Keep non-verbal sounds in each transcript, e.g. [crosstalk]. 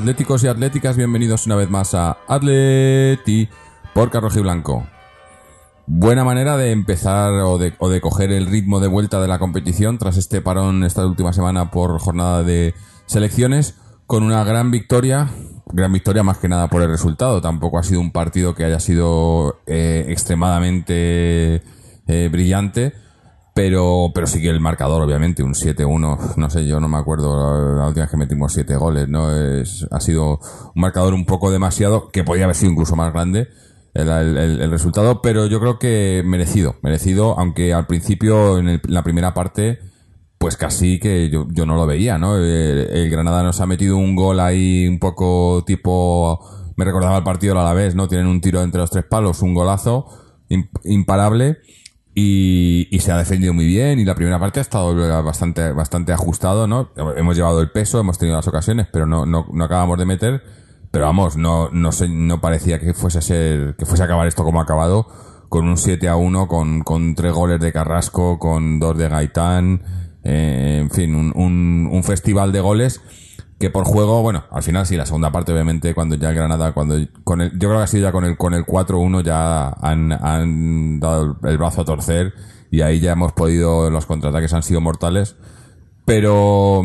atléticos y atléticas, bienvenidos una vez más a Atleti por Carroji Blanco. Buena manera de empezar o de, o de coger el ritmo de vuelta de la competición tras este parón esta última semana por jornada de selecciones con una gran victoria, gran victoria más que nada por el resultado. Tampoco ha sido un partido que haya sido eh, extremadamente eh, brillante, pero, pero sí que el marcador, obviamente, un 7-1, no sé, yo no me acuerdo la última vez que metimos 7 goles, ¿no? Es, ha sido un marcador un poco demasiado, que podía haber sido incluso más grande el, resultado, pero yo creo que merecido, merecido, aunque al principio, en, el- en la primera parte, pues casi que yo, no lo veía, ¿no? El, el Granada nos ha metido un gol ahí un poco tipo, me recordaba el partido a la vez, ¿no? Tienen un tiro entre los tres palos, un golazo im- imparable y, y se ha defendido muy bien y la primera parte ha estado bastante, bastante ajustado, ¿no? Hemos llevado el peso, hemos tenido las ocasiones, pero no, no, no acabamos de meter. Pero vamos, no, no, sé, no parecía que fuese a ser, que fuese a acabar esto como ha acabado, con un 7 a 1, con, con tres goles de Carrasco, con dos de Gaitán, eh, en fin, un, un, un festival de goles que por juego, bueno, al final sí, la segunda parte, obviamente, cuando ya el Granada, cuando con el, yo creo que ha sido ya con el, con el 4-1 ya han, han dado el brazo a torcer y ahí ya hemos podido, los contraataques han sido mortales, pero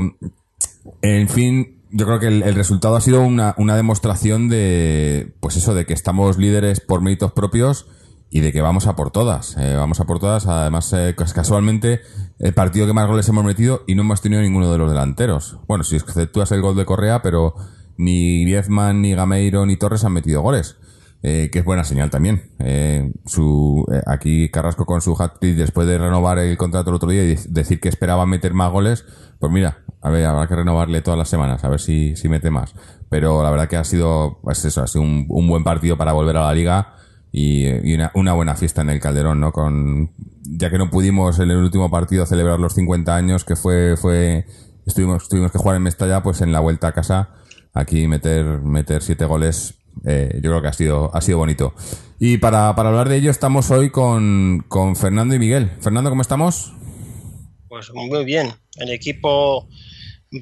en fin, yo creo que el, el resultado ha sido una, una demostración de, pues eso, de que estamos líderes por méritos propios y de que vamos a por todas. Eh, vamos a por todas. Además, eh, cas- casualmente, el partido que más goles hemos metido y no hemos tenido ninguno de los delanteros. Bueno, si exceptúas el gol de Correa, pero ni Griezmann, ni Gameiro, ni Torres han metido goles. Eh, que es buena señal también. Eh, su, eh, aquí Carrasco con su hat-trick después de renovar el contrato el otro día y de- decir que esperaba meter más goles, pues mira, a ver, habrá que renovarle todas las semanas, a ver si, si mete más. Pero la verdad que ha sido, pues eso, ha sido un buen partido para volver a la liga y, una, una buena fiesta en el Calderón, ¿no? Con, ya que no pudimos en el último partido celebrar los 50 años, que fue, fue, estuvimos, tuvimos que jugar en Mestalla, pues en la vuelta a casa, aquí meter, meter siete goles, eh, yo creo que ha sido, ha sido bonito. Y para, para hablar de ello estamos hoy con, con Fernando y Miguel. Fernando, ¿cómo estamos? Pues muy bien. El equipo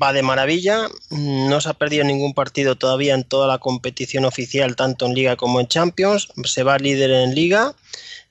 va de maravilla. No se ha perdido ningún partido todavía en toda la competición oficial, tanto en Liga como en Champions. Se va líder en Liga.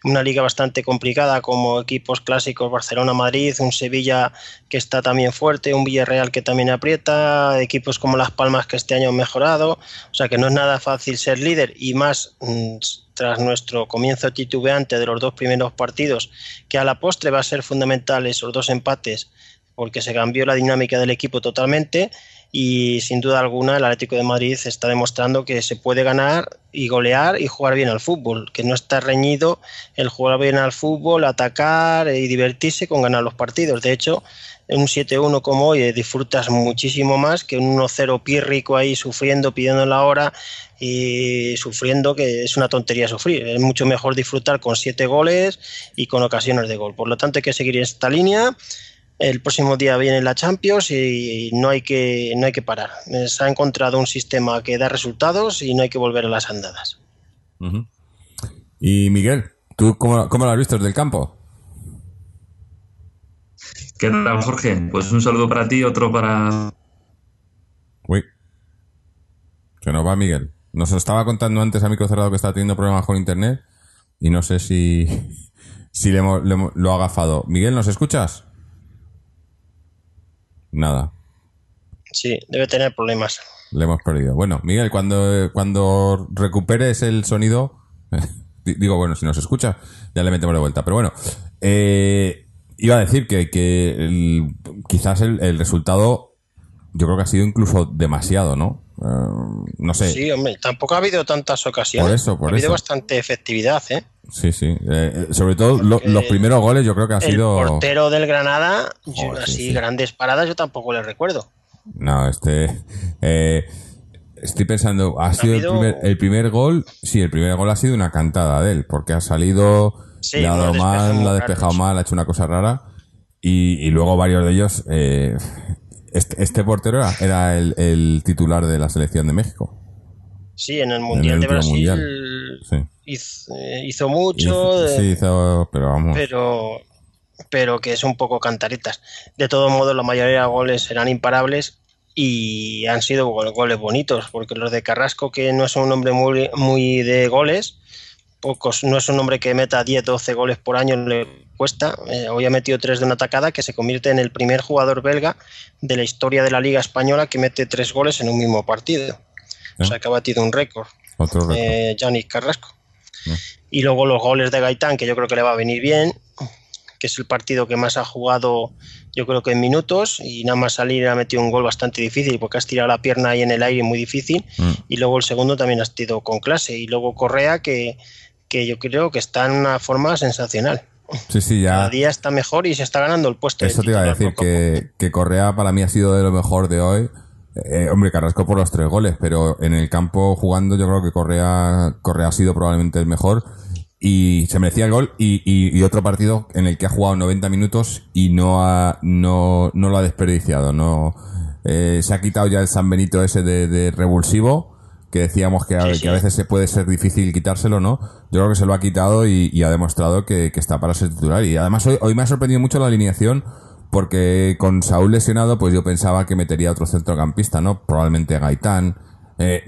Una liga bastante complicada como equipos clásicos Barcelona-Madrid, un Sevilla que está también fuerte, un Villarreal que también aprieta, equipos como Las Palmas que este año han mejorado. O sea que no es nada fácil ser líder y más mm, tras nuestro comienzo titubeante de los dos primeros partidos, que a la postre va a ser fundamental esos dos empates porque se cambió la dinámica del equipo totalmente y sin duda alguna el Atlético de Madrid está demostrando que se puede ganar y golear y jugar bien al fútbol, que no está reñido el jugar bien al fútbol, atacar y divertirse con ganar los partidos. De hecho, en un 7-1 como hoy eh, disfrutas muchísimo más que un 1-0 pírrico ahí sufriendo, pidiendo la hora y sufriendo, que es una tontería sufrir. Es mucho mejor disfrutar con siete goles y con ocasiones de gol. Por lo tanto, hay que seguir esta línea. El próximo día viene la Champions y no hay que, no hay que parar. Se ha encontrado un sistema que da resultados y no hay que volver a las andadas. Y Miguel, ¿tú cómo, cómo lo has visto desde el campo? ¿Qué tal, Jorge? Pues un saludo para ti, otro para... Uy. Que no va Miguel. Nos estaba contando antes a micro cerrado que estaba teniendo problemas con internet y no sé si, [laughs] si le hemos- le lo ha agafado. Miguel, ¿nos escuchas? Nada, Sí, debe tener problemas. le hemos perdido. Bueno, Miguel, cuando, cuando recuperes el sonido, [laughs] di- digo, bueno, si nos escucha, ya le metemos de vuelta. Pero bueno, eh, iba a decir que, que el- quizás el, el resultado, yo creo que ha sido incluso demasiado, ¿no? Eh, no sé. Sí, hombre, tampoco ha habido tantas ocasiones. Por eso, por ha habido eso. bastante efectividad, ¿eh? Sí, sí. Eh, sobre todo lo- los primeros goles yo creo que ha El sido... portero del Granada, yo Joder, sí, así sí. grandes paradas yo tampoco le recuerdo. No, este. eh, estoy pensando, ha sido el primer, el primer gol. Sí, el primer gol ha sido una cantada de él, porque ha salido, Sí, le ha dado mal, la ha despejado mal, ha hecho una cosa rara. Y, y luego varios de ellos. eh, este, este portero era, era el, el titular de la selección de México. Sí, en el Mundial de Brasil Mundial. Sí. hizo, eh, hizo mucho, Hizo- sí, hizo- pero vamos. pero, pero que es un poco cantaretas. De todos modos, la mayoría de goles serán imparables y han sido go- goles bonitos, porque los de Carrasco, que no es un hombre muy, muy de goles, pocos, no es un hombre que meta 10, 12 goles por año, le cuesta. Eh, hoy ha metido tres de una atacada que se convierte en el primer jugador belga de la historia de la Liga Española que mete tres goles en un mismo partido. O sea, que ha batido un récord Otro récord. eh, Yannick Carrasco. Y luego los goles de Gaitán, que yo creo que le va a venir bien, que es el partido que más ha jugado, yo creo que en minutos, y nada más salir ha metido un gol bastante difícil, porque has tirado la pierna ahí en el aire muy difícil, Mm. y luego el segundo también has tirado con clase, y luego Correa, que, que yo creo que está en una forma sensacional. Sí, sí, Cada ya. día está mejor y se está ganando el puesto. de Eso te iba a decir, que, que Correa para mí ha sido de lo mejor de hoy. Eh, hombre, Carrasco por los tres goles, pero en el campo jugando yo creo que Correa, Correa ha sido probablemente el mejor y se merecía el gol y, y- y otro partido en el que ha jugado 90 minutos y no ha, no, no lo ha desperdiciado, no, eh, se ha quitado ya el San Benito ese de, de revulsivo que decíamos que a, Sí, que sí. a veces se puede ser difícil quitárselo, ¿no? Yo creo que se lo ha quitado y, y ha demostrado que, que está para ser titular. Y además hoy, hoy me ha sorprendido mucho la alineación porque con Saúl lesionado, pues yo pensaba que metería otro centrocampista, ¿no? Probablemente Gaitán. Eh,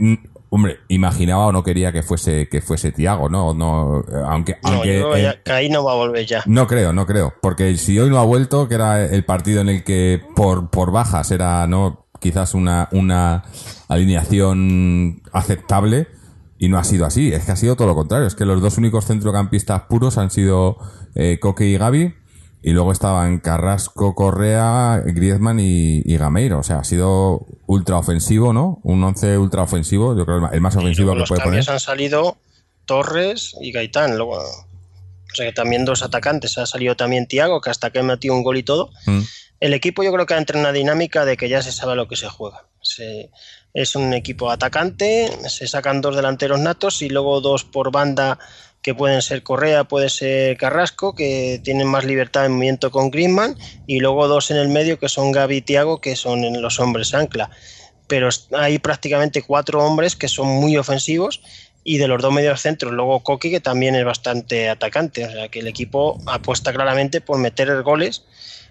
hombre, imaginaba o no quería que fuese que fuese Tiago, ¿no? no aunque No, aunque yo eh, que ahí no va a volver ya. no creo, no creo. Porque si hoy no ha vuelto, que era el partido en el que por, por bajas era, ¿no? Quizás una, una alineación aceptable. Y no ha sido así. Es que ha sido todo lo contrario. Es que los dos únicos centrocampistas puros han sido eh, Coque y Gaby. Y luego estaban Carrasco, Correa, Griezmann y, y Gameiro. O sea, ha sido ultra ofensivo, ¿no? Un once ultra ofensivo. Yo creo el más ofensivo que los puede poner. han salido Torres y Gaitán. Luego, o sea que también dos atacantes. Ha salido también Tiago, que hasta que ha metido un gol y todo. Mm. El equipo yo creo que entra en una dinámica de que ya se sabe lo que se juega. Es un equipo atacante, se sacan dos delanteros natos y luego dos por banda que pueden ser Correa, puede ser Carrasco, que tienen más libertad de movimiento con Griezmann, y luego dos en el medio que son Gaby y Tiago, que son los hombres ancla. Pero hay prácticamente cuatro hombres que son muy ofensivos y de los dos medios centros, luego Coqui, que también es bastante atacante. O sea que el equipo apuesta claramente por meter goles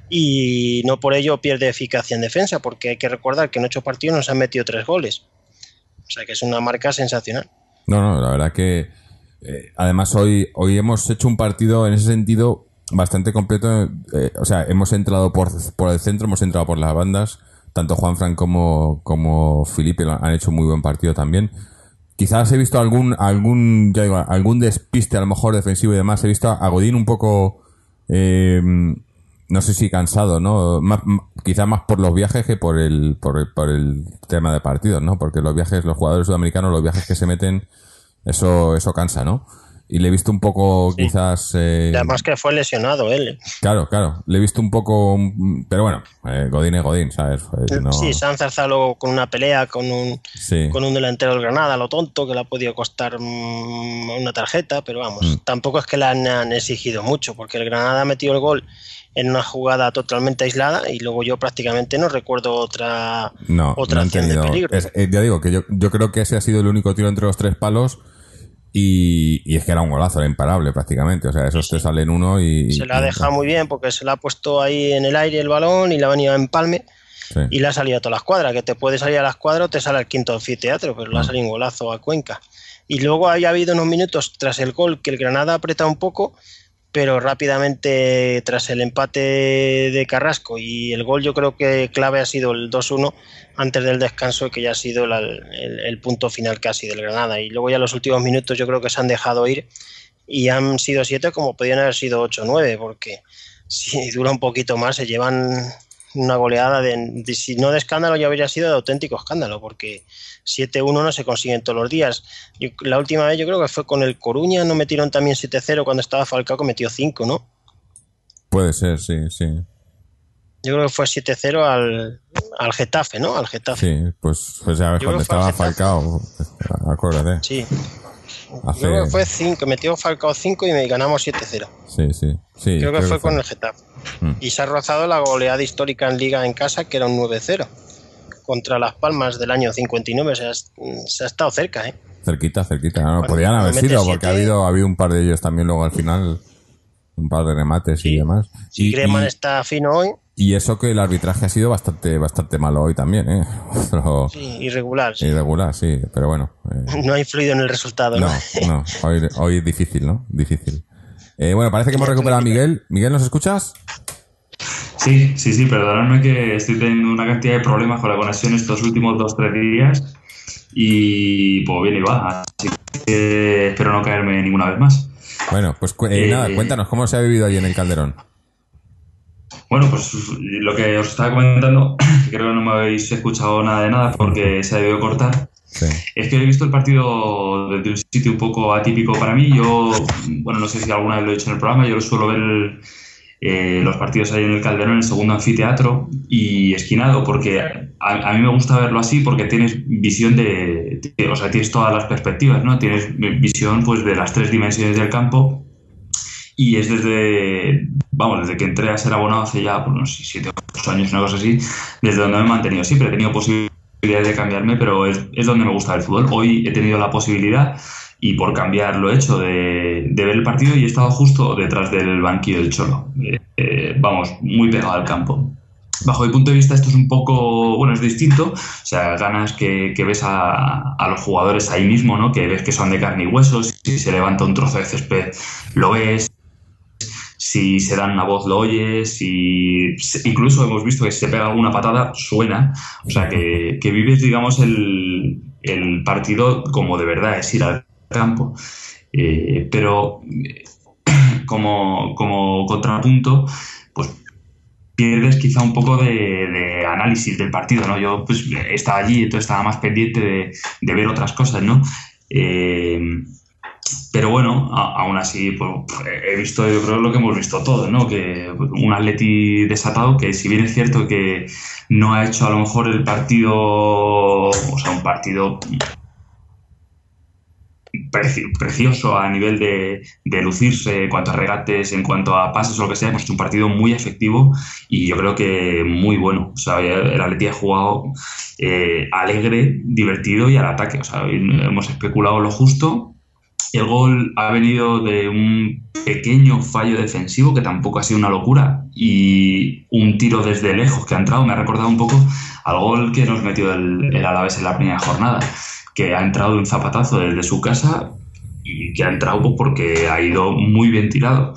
y no por ello pierde eficacia en defensa, porque hay que recordar que en ocho partidos nos han metido tres goles. O sea que es una marca sensacional. No, no, la verdad que eh, además hoy, hoy hemos hecho un partido en ese sentido bastante completo. eh, o sea, hemos entrado por, por el centro, hemos entrado por las bandas. Tanto Juan Fran como, como Felipe han hecho un muy buen partido también. Quizás he visto algún, algún, ya digo, algún despiste a lo mejor defensivo y demás. He visto a Godín un poco, eh, no sé si cansado, ¿no? Más- quizá más por los viajes que por el, por el, por el tema de partidos, ¿no? Porque los viajes, los jugadores sudamericanos, los viajes que se meten, eso, eso cansa, ¿no? Y le he visto un poco, quizás, eh, además que fue lesionado él. claro, claro, le he visto un poco, pero bueno, eh, Godín es Godín, ¿sabes? Eh, no- Sí, se han zarzado con una pelea con un, sí. con un delantero del Granada, lo tonto, que le ha podido costar mm, una tarjeta, pero vamos, Mm. tampoco es que le han, han exigido mucho, porque el Granada ha metido el gol en una jugada totalmente aislada y luego yo prácticamente no recuerdo otra, No, otra no acción de peligro. es- eh, ya digo que yo, yo creo que ese ha sido el único tiro entre los tres palos y, y es que era un golazo, era imparable prácticamente. O sea, esos te salen uno y. se la ha dejado muy bien porque se la ha puesto ahí en el aire el balón y la ha venido a empalme sí. y le ha salido a todas las cuadras, que te puede salir a las cuadras o te sale al quinto anfiteatro, pero le Mm. ha salido un golazo a Cuenca. Y luego había habido unos minutos tras el gol que el Granada aprieta un poco, pero rápidamente tras el empate de Carrasco y el gol yo creo que clave ha sido el 2-1 antes del descanso que ya ha sido la- el, el punto final casi del Granada. Y luego ya los últimos minutos yo creo que se han dejado ir y han sido siete como podían haber sido 8 o 9 porque si dura un poquito más se llevan una goleada de, de- si no de escándalo ya habría sido de auténtico escándalo porque 7-1 no se consiguen todos los días Yo- la última vez yo creo que fue con el Coruña no metieron también 7-0 cuando estaba Falcao que metió 5 ¿no? Puede ser, sí, sí. Yo creo que fue 7-0 al, al Getafe, ¿no? Al Getafe. Sí, pues, pues ya Yo cuando estaba Falcao, acuérdate. Sí. Hace- creo que fue 5, metió Falcao 5 y ganamos 7-0. Sí, sí, sí. Creo que fue con el Getafe. Mm. Y se ha rozado la goleada histórica en Liga en casa, que era un 9-0. Contra Las Palmas del año 59. O sea, es- se ha estado cerca, ¿eh? Cerquita, cerquita. No, Bueno, podrían haber sido, porque ha habido, ha habido un par de ellos también luego al final. Un par de remates y demás. Si Y, Griezmann y- está fino hoy, y eso que el arbitraje ha sido bastante, bastante malo hoy también, ¿eh? [laughs] Pero sí, irregular. sí. irregular, sí, pero bueno. eh, No ha influido en el resultado, ¿no? no, no, hoy, hoy es difícil, ¿no? Difícil. Eh, bueno, parece que hemos recuperado a Miguel. Miguel, ¿nos escuchas? Sí, sí, sí, perdonadme que estoy teniendo una cantidad de problemas con la conexión estos últimos dos, tres días y pues bien y va, así que espero no caerme ninguna vez más. Bueno, pues eh, Eh, nada, cuéntanos cómo se ha vivido allí en el Calderón. Bueno, pues lo que os estaba comentando, [clears throat] que creo que no me habéis escuchado nada de nada porque se ha debido cortar, Sí. es que he visto el partido desde un sitio un poco atípico para mí. Yo, bueno, no sé si alguna vez lo he dicho en el programa, yo lo suelo ver eh, los partidos ahí en el Calderón, en el segundo anfiteatro y esquinado, porque a, a mí me gusta verlo así porque tienes visión de, de- o sea, tienes todas las perspectivas, ¿no? Tienes visión pues de las tres dimensiones del campo y es desde, vamos, desde que entré a ser abonado hace ya, pues, no sé, siete o ocho años, una cosa así, desde donde me he mantenido. Siempre he tenido posibilidades de cambiarme, pero es, es donde me gusta el fútbol. Hoy he tenido la posibilidad y por cambiar lo he hecho de, de ver el partido y he estado justo detrás del banquillo del Cholo. Eh, eh, vamos, muy pegado al campo. Bajo mi punto de vista esto es un poco, bueno, es distinto, o sea, ganas que, que ves a, a los jugadores ahí mismo, ¿no? Que ves que son de carne y huesos, si se levanta un trozo de césped lo ves, si se dan una voz lo oyes, si incluso hemos visto que si se pega alguna patada suena, o sea que, que vives digamos el, el partido como de verdad es ir al campo, Eh, pero [clears throat] como, como contrapunto, pues pierdes quizá un poco de, análisis del partido, ¿no? Yo pues estaba allí, entonces estaba más pendiente de, de ver otras cosas, ¿no? Eh, pero bueno, a- aún así, pues, he visto, yo creo, lo que hemos visto todos, ¿no? Que un Atleti desatado, que si bien es cierto que no ha hecho a lo mejor el partido, o sea, un partido preci- precioso a nivel de, de lucirse en cuanto a regates, en cuanto a pases o lo que sea, hemos hecho un partido muy efectivo y yo creo que muy bueno. O sea, el Atleti ha jugado eh, alegre, divertido y al ataque. O sea, hemos especulado lo justo el gol ha venido de un pequeño fallo defensivo que tampoco ha sido una locura y un tiro desde lejos que ha entrado. Me ha recordado un poco al gol que nos metió el, el Alavés en la primera jornada, que ha entrado un zapatazo desde su casa y que ha entrado pues, porque ha ido muy bien tirado.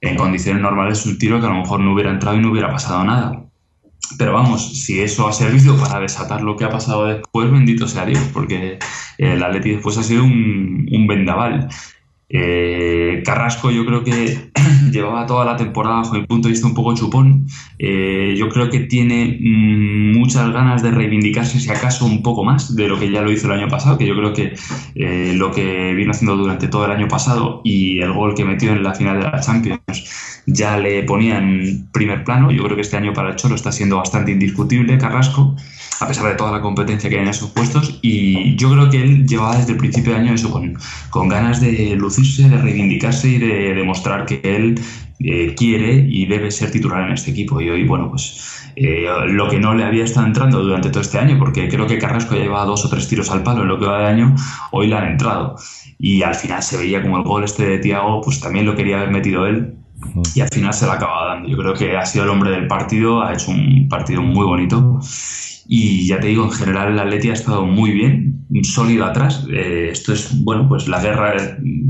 En condiciones normales es un tiro que a lo mejor no hubiera entrado y no hubiera pasado nada. Pero vamos, si eso ha servido para desatar lo que ha pasado después, bendito sea Dios, porque el Atleti después ha sido un, un vendaval. Eh, Carrasco yo creo que [clears throat] llevaba toda la temporada bajo mi punto de vista un poco chupón. Eh, yo creo que tiene mm, muchas ganas de reivindicarse si acaso un poco más de lo que ya lo hizo el año pasado, que yo creo que eh, lo que vino haciendo durante todo el año pasado y el gol que metió en la final de la Champions ya le ponía en primer plano. Yo creo que este año para el Cholo está siendo bastante indiscutible Carrasco, a pesar de toda la competencia que hay en esos puestos. Y yo creo que él llevaba desde el principio de año eso, con, con ganas de lucirse, de reivindicarse y de demostrar que él eh, quiere y debe ser titular en este equipo. Y hoy, bueno, pues eh, lo que no le había estado entrando durante todo este año, porque creo que Carrasco ya llevaba dos o tres tiros al palo en lo que va de año, hoy le han entrado. Y al final se veía como el gol este de Tiago, pues también lo quería haber metido él y al final se la acaba dando. Yo creo que ha sido el hombre del partido, ha hecho un partido muy bonito. Y ya te digo, en general el Atleti ha estado muy bien, sólido atrás. Eh, esto es, bueno, pues la guerra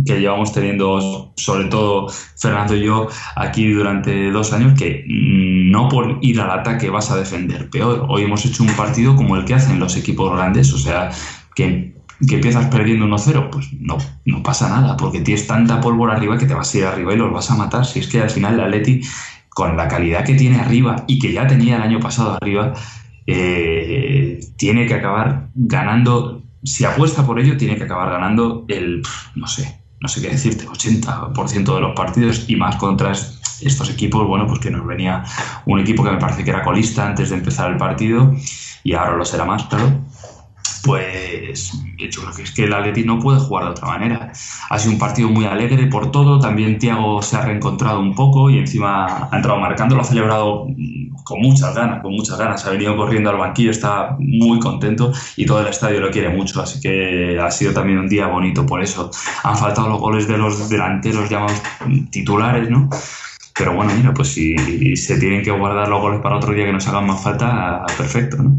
que llevamos teniendo, sobre todo Fernando y yo, aquí durante dos años, que no por ir al ataque vas a defender peor. Hoy hemos hecho un partido como el que hacen los equipos grandes, o sea, que que empiezas perdiendo 1-0, pues no, no pasa nada, porque tienes tanta pólvora arriba que te vas a ir arriba y los vas a matar. Si es que al final el Atleti, con la calidad que tiene arriba y que ya tenía el año pasado arriba, eh, tiene que acabar ganando, si apuesta por ello, tiene que acabar ganando el, no sé, no sé qué decirte, 80% de los partidos y más contra estos equipos, bueno, pues que nos venía un equipo que me parece que era colista antes de empezar el partido y ahora lo será más, claro pues yo creo que es que el Atleti no puede jugar de otra manera. Ha sido un partido muy alegre por todo, también Tiago se ha reencontrado un poco y encima ha entrado marcando, lo ha celebrado con muchas ganas, con muchas ganas, ha venido corriendo al banquillo, está muy contento y todo el estadio lo quiere mucho, así que ha sido también un día bonito por eso. Han faltado los goles de los delanteros llamados titulares, ¿no? Pero bueno, mira, pues si se tienen que guardar los goles para otro día que nos hagan más falta, perfecto, ¿no?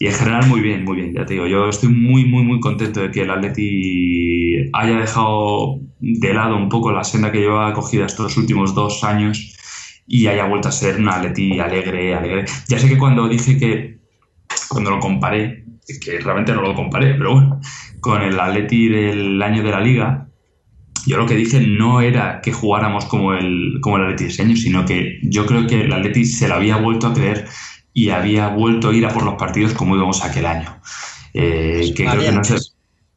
Y en general muy bien, muy bien, ya te digo, yo estoy muy, muy, muy contento de que el Atleti haya dejado de lado un poco la senda que llevaba cogida estos últimos dos años y haya vuelto a ser un Atleti alegre, alegre. Ya sé que cuando dije que, cuando lo comparé, que realmente no lo comparé, pero bueno, con el Atleti del año de la liga, yo lo que dije no era que jugáramos como el, como el Atleti año, sino que yo creo que el Atleti se lo había vuelto a creer y había vuelto a ir a por los partidos como íbamos aquel año. Eh, que, creo que, no se,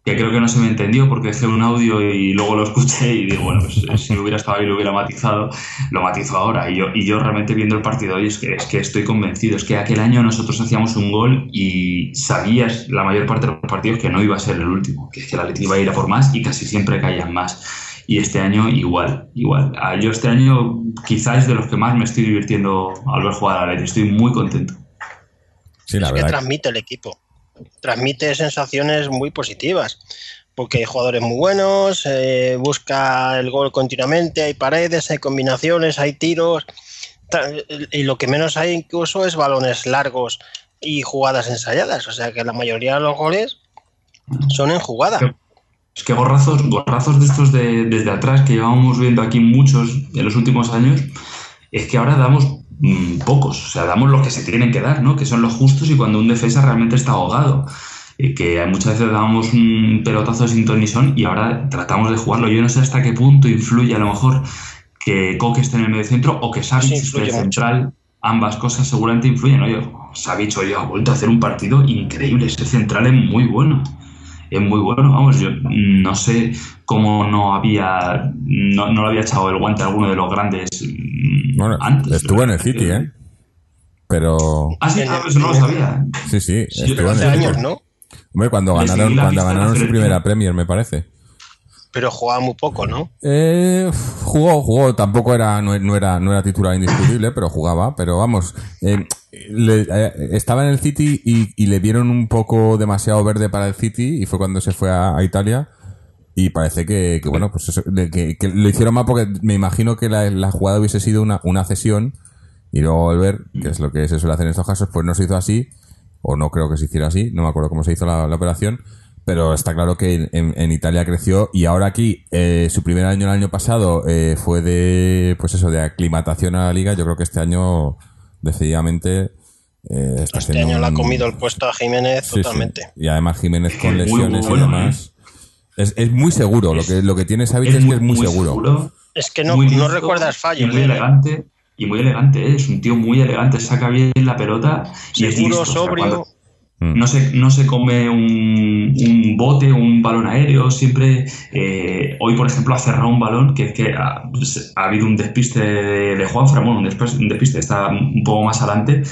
que, creo que, no se, me entendió porque dejé un audio y luego lo escuché y digo, bueno, pues eh, si hubiera estado ahí lo hubiera matizado, lo matizo ahora. Y yo, y yo realmente viendo el partido hoy es que, es que estoy convencido, es que aquel año nosotros hacíamos un gol y sabías la mayor parte de los partidos que no iba a ser el último, que es que la Leti iba a ir a por más y casi siempre caían más y este año igual, igual. Ah, yo este año quizás es de los que más me estoy divirtiendo al ver jugar a la estoy muy contento. Sí, la es que transmite el equipo, transmite sensaciones muy positivas, porque hay jugadores muy buenos, eh, busca el gol continuamente, hay paredes, hay combinaciones, hay tiros, y lo que menos hay incluso es balones largos y jugadas ensayadas, o sea que la mayoría de los goles son en jugada. Es que gorrazos, gorrazos de estos de, desde atrás que llevamos viendo aquí muchos en los últimos años, es que ahora damos mm, pocos, o sea, damos los que se tienen que dar, ¿no? Que son los justos y cuando un defensa realmente está ahogado. Eh, que muchas veces damos un pelotazo sin ton y ahora tratamos de jugarlo. Yo no sé hasta qué punto influye a lo mejor que Coque esté en el medio centro o que Savic esté central. Ambas cosas seguramente influyen. Oye, Savic hoy ha vuelto a hacer un partido increíble. Ese central es muy bueno es muy bueno. Vamos, yo no sé cómo no había no, no le había echado el guante a alguno de los grandes mm, bueno, antes. Estuvo en el City, ¿eh? Pero. Ah, sí, ah, eso no lo sabía. Sí, sí, estuvo en el años, ¿no? Hombre, cuando ganaron, cuando ganaron su primera Premier, me parece. Pero jugaba muy poco, ¿no? Eh, jugó, jugó. Tampoco era no, era no era titular indiscutible, pero jugaba. Pero vamos, eh, eh, estaba en el City y, le dieron un poco demasiado verde para el City y fue cuando se fue a, Italia. Y parece que, bueno, pues eso, que, lo hicieron mal porque me imagino que la, jugada hubiese sido una, una cesión y luego volver, que es lo que se suele hacer en estos casos, pues no se hizo así, o no creo que se hiciera así, no me acuerdo cómo se hizo la operación pero está claro que en, Italia creció y ahora aquí eh, su primer año el año pasado eh, fue de pues eso de aclimatación a la liga. Yo creo que este año decididamente eh, está este año le ha comido el puesto a Jiménez totalmente. Y además Jiménez con lesiones y demás. Es, es, muy seguro lo que lo que tiene Xavi es, que es muy, seguro. es que no, no recuerdas fallos muy elegante y muy elegante es un tío muy elegante saca bien la pelota y es listo, sobrio. No se, no se come un, un bote, un balón aéreo, siempre, eh, hoy por ejemplo ha cerrado un balón que, que ha, ha habido un despiste de Juan bueno, un despiste, un despiste, está un poco más adelante,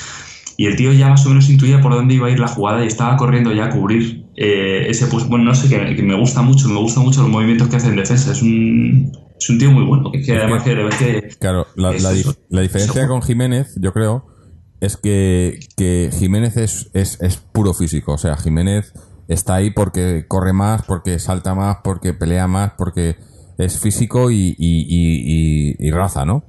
y el tío ya más o menos intuía por dónde iba a ir la jugada y estaba corriendo ya a cubrir eh, ese pues bueno no sé que, me gusta mucho me gustan mucho los movimientos que hace en defensa es un, es un tío muy bueno. Que, además que, que claro la, la, la diferencia con Jiménez yo creo es que, que Jiménez es, es, es, puro físico. O sea, Jiménez está ahí porque corre más, porque salta más, porque pelea más, porque es físico y, y, y, y raza, ¿no?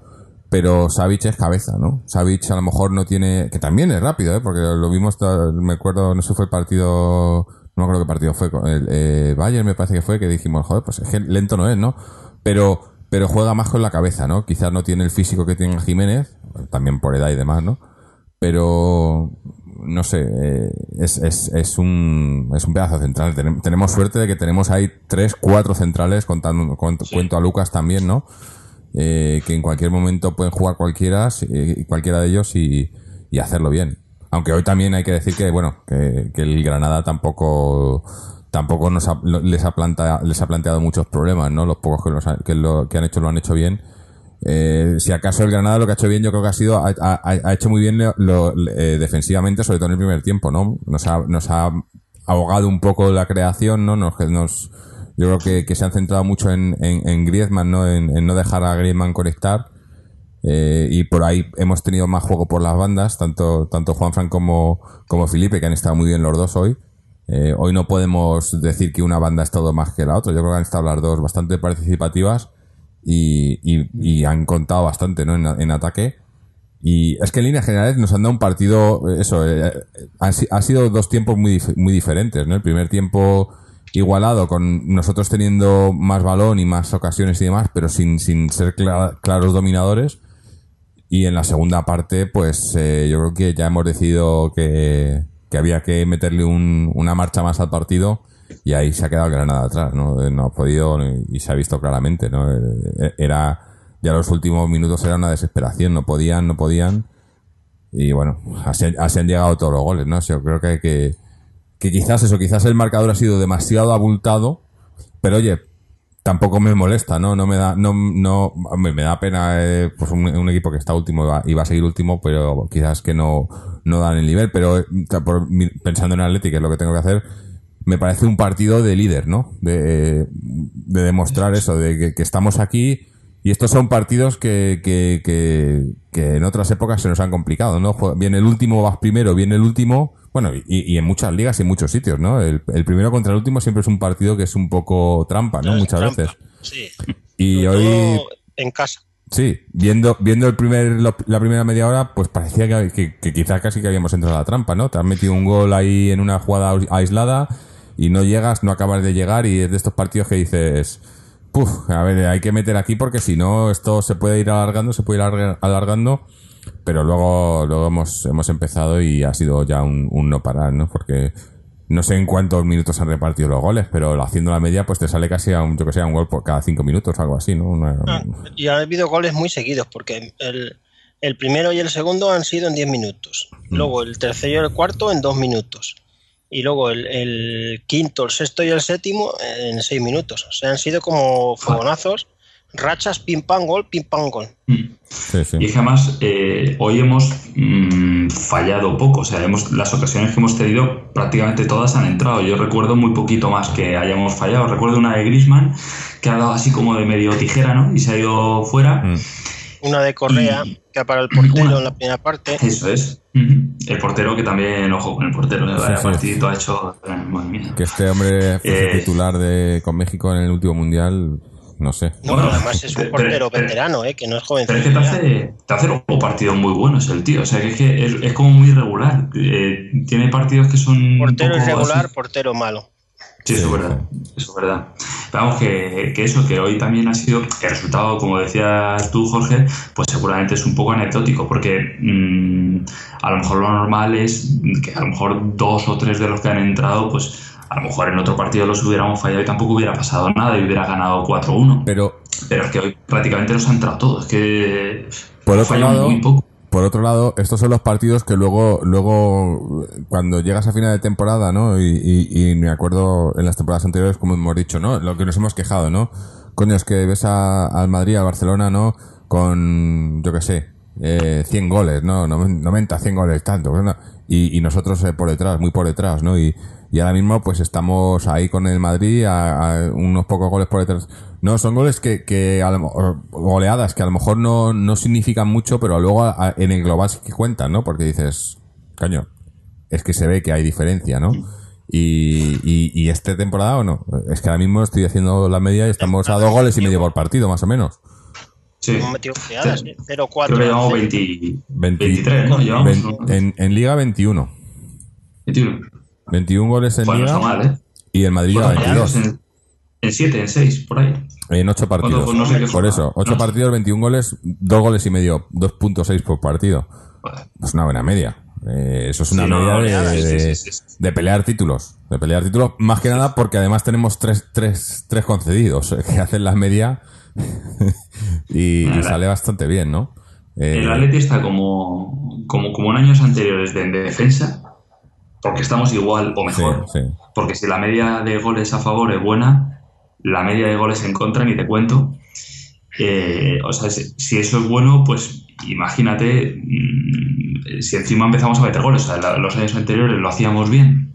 Pero Savic es cabeza, ¿no? Savic a lo mejor no tiene... Que también es rápido, ¿eh? Porque lo vimos, me acuerdo, no sé, fue el partido... No me acuerdo qué partido fue. El eh, Bayern me parece que fue, que dijimos, joder, pues es que lento no es, ¿no? Pero, pero juega más con la cabeza, ¿no? Quizás no tiene el físico que tiene Jiménez, también por edad y demás, ¿no? Pero no sé, eh, es, es, es, un, es un pedazo central. tenemos suerte de que tenemos ahí tres, cuatro centrales, contando, cuento a Lucas también, ¿no? Eh, que en cualquier momento pueden jugar cualquiera, cualquiera de ellos y, hacerlo bien. Aunque hoy también hay que decir que, bueno, que, el Granada tampoco tampoco nos ha- les, ha planta- les ha planteado muchos problemas, ¿no? Los pocos que, los ha- que, lo, que han hecho lo han hecho bien. Eh, si acaso el Granada lo que ha hecho bien, yo creo que ha sido, ha, hecho muy bien eh, defensivamente, sobre todo en el primer tiempo, ¿no? Nos ha, nos ha ahogado un poco la creación, ¿no? Nos, nos, yo creo que, se han centrado mucho en, en, Griezmann, ¿no? En, en no dejar a Griezmann conectar. Eh, y por ahí hemos tenido más juego por las bandas, tanto, tanto Juanfran como, como Felipe, que han estado muy bien los dos hoy. Eh, hoy no podemos decir que una banda ha estado más que la otra. Yo creo que han estado las dos bastante participativas y, y, y han contado bastante ¿no? en, en ataque. Y es que en líneas generales nos han dado un partido, eh, eso, eh, han, si- ha sido dos tiempos muy, dif- muy diferentes, ¿no? El primer tiempo igualado, con nosotros teniendo más balón y más ocasiones y demás, pero sin, sin ser cla- claros dominadores. Y en la segunda parte, pues eh, yo creo que ya hemos decidido que, que había que meterle un- una marcha más al partido y ahí se ha quedado Granada atrás, ¿no? Eh, No ha podido y se ha visto claramente, ¿no? Eh, Era, ya los últimos minutos era una desesperación, no podían, no podían. Y bueno, así, así han llegado todos los goles, ¿no? Yo creo que, que, quizás eso, quizás el marcador ha sido demasiado abultado, pero oye, tampoco me molesta, ¿no? No me da, no, no, me, da pena, eh, pues un, equipo que está último y va, y va a seguir último, pero quizás que no, no dan el nivel, pero eh, por pensando en Atleti, que es lo que tengo que hacer, me parece un partido de líder, ¿no? De, de demostrar eso, de que, que estamos aquí y estos son partidos que, que, que, que en otras épocas se nos han complicado, ¿no? Viene el último, vas primero, viene el último, bueno, y, y en muchas ligas y en muchos sitios, ¿no? El, el primero contra el último siempre es un partido que es un poco trampa, ¿no? Muchas trampa, veces. Sí. Y hoy, en casa. sí, viendo, viendo el primer, lo- la primera media hora, pues parecía que, que, que quizás casi que habíamos entrado a la trampa, ¿no? Te has metido un gol ahí en una jugada aislada y no llegas, no acabas de llegar y es de estos partidos que dices, puf, a ver, hay que meter aquí porque si no esto se puede ir alargando, se puede ir alarga- alargando, pero luego, luego hemos, hemos empezado y ha sido ya un, un no parar, ¿no? Porque no sé en cuántos minutos han repartido los goles, pero haciendo la media pues te sale casi a un, yo que sé, a un gol por cada cinco minutos, algo así, ¿no? Una- Ah, y ha habido goles muy seguidos, porque el, el primero y el segundo han sido en 10 minutos. Mm. Luego el tercero y el cuarto en 2 minutos. Y luego el, el quinto, el sexto y el séptimo en 6 minutos. O sea, han sido como fogonazos, rachas, pim pam gol, pim pam gol. Mm. Sí, sí. Y además eh, hoy hemos mm, fallado poco, o sea, hemos, las ocasiones que hemos tenido prácticamente todas han entrado. Yo recuerdo muy poquito más que hayamos fallado. Recuerdo una de Grisman que ha dado así como de medio tijera, ¿no? Y se ha ido fuera. Mm. Una de Correa, Y- que ha parado el portero en la primera parte. Eso es. El portero que también, ojo con el portero, el sí. partidito ha hecho. eh, madre mía. Que este hombre fuese Eh, titular de, con México en el último mundial, no sé. No, Bueno, además es un pero- portero pero- veterano, eh, que no es joven. Pero es que te hace, te hace luego partidos muy buenos el tío. O sea, que es que es, es como muy irregular. Eh, tiene partidos que son. Portero irregular, portero malo. Sí, eso es verdad. Eso es verdad. Vamos, que, que eso, que hoy también ha sido. El resultado, como decías tú, Jorge, pues seguramente es un poco anecdótico, porque mm, a lo mejor lo normal es que a lo mejor dos o tres de los que han entrado, pues a lo mejor en otro partido los hubiéramos fallado y tampoco hubiera pasado nada y hubiera ganado 4-1. Pero Pero es que hoy prácticamente nos ha entrado todo. Es que. Por otro lado- muy poco. Por otro lado, estos son los partidos que luego, luego, cuando llegas a final de temporada, ¿no? Y, y- y me acuerdo en las temporadas anteriores, como hemos dicho, ¿no? Lo que nos hemos quejado, ¿no? Coño, es que ves a- al Madrid, al Barcelona, ¿no? Con, yo qué sé, eh, 100 goles, ¿no? 90, 100 goles, tanto. ¿no? Y, y nosotros eh, por detrás, muy por detrás, ¿no? Y, y ahora mismo, pues estamos ahí con el Madrid a, a unos pocos goles por detrás. No, son goles que, que a lo goleadas que a lo mejor no, no significan mucho, pero luego a- a- en el global sí que cuentan, ¿no? Porque dices, coño, es que se ve que hay diferencia, ¿no? Y, y, y esta temporada o no, es que ahora mismo estoy haciendo la media y estamos a dos goles y medio por partido, más o menos. Sí. Hemos metido goleadas, Sí. eh, 0-4. Creo que llevamos 20 20 23, ¿no? En Liga 21. 21. 21 goles en no Liga está mal, ¿eh? y el Madrid lleva Bueno, 22. En, en 7, en 6, por ahí. En 8 partidos. Pues no sé por eso, 8 No sé. partidos, 21 goles, 2 goles y medio, 2.6 por partido. Joder. Es una buena media. Eh, eso es una Sí, no, media no, de, de- sí, sí. de pelear títulos. De pelear títulos, más que nada porque además tenemos tres, tres, tres concedidos [laughs] que hacen la media [laughs] y, y sale bastante bien, ¿no? Eh, El Atleti está como, como, como en años anteriores de, de defensa. Porque estamos igual o mejor. Sí, sí. Porque si la media de goles a favor es buena, la media de goles en contra, ni te cuento. Eh, o sea, si, eso es bueno, pues imagínate mm, si encima empezamos a meter goles. O sea, la- los años anteriores lo hacíamos bien,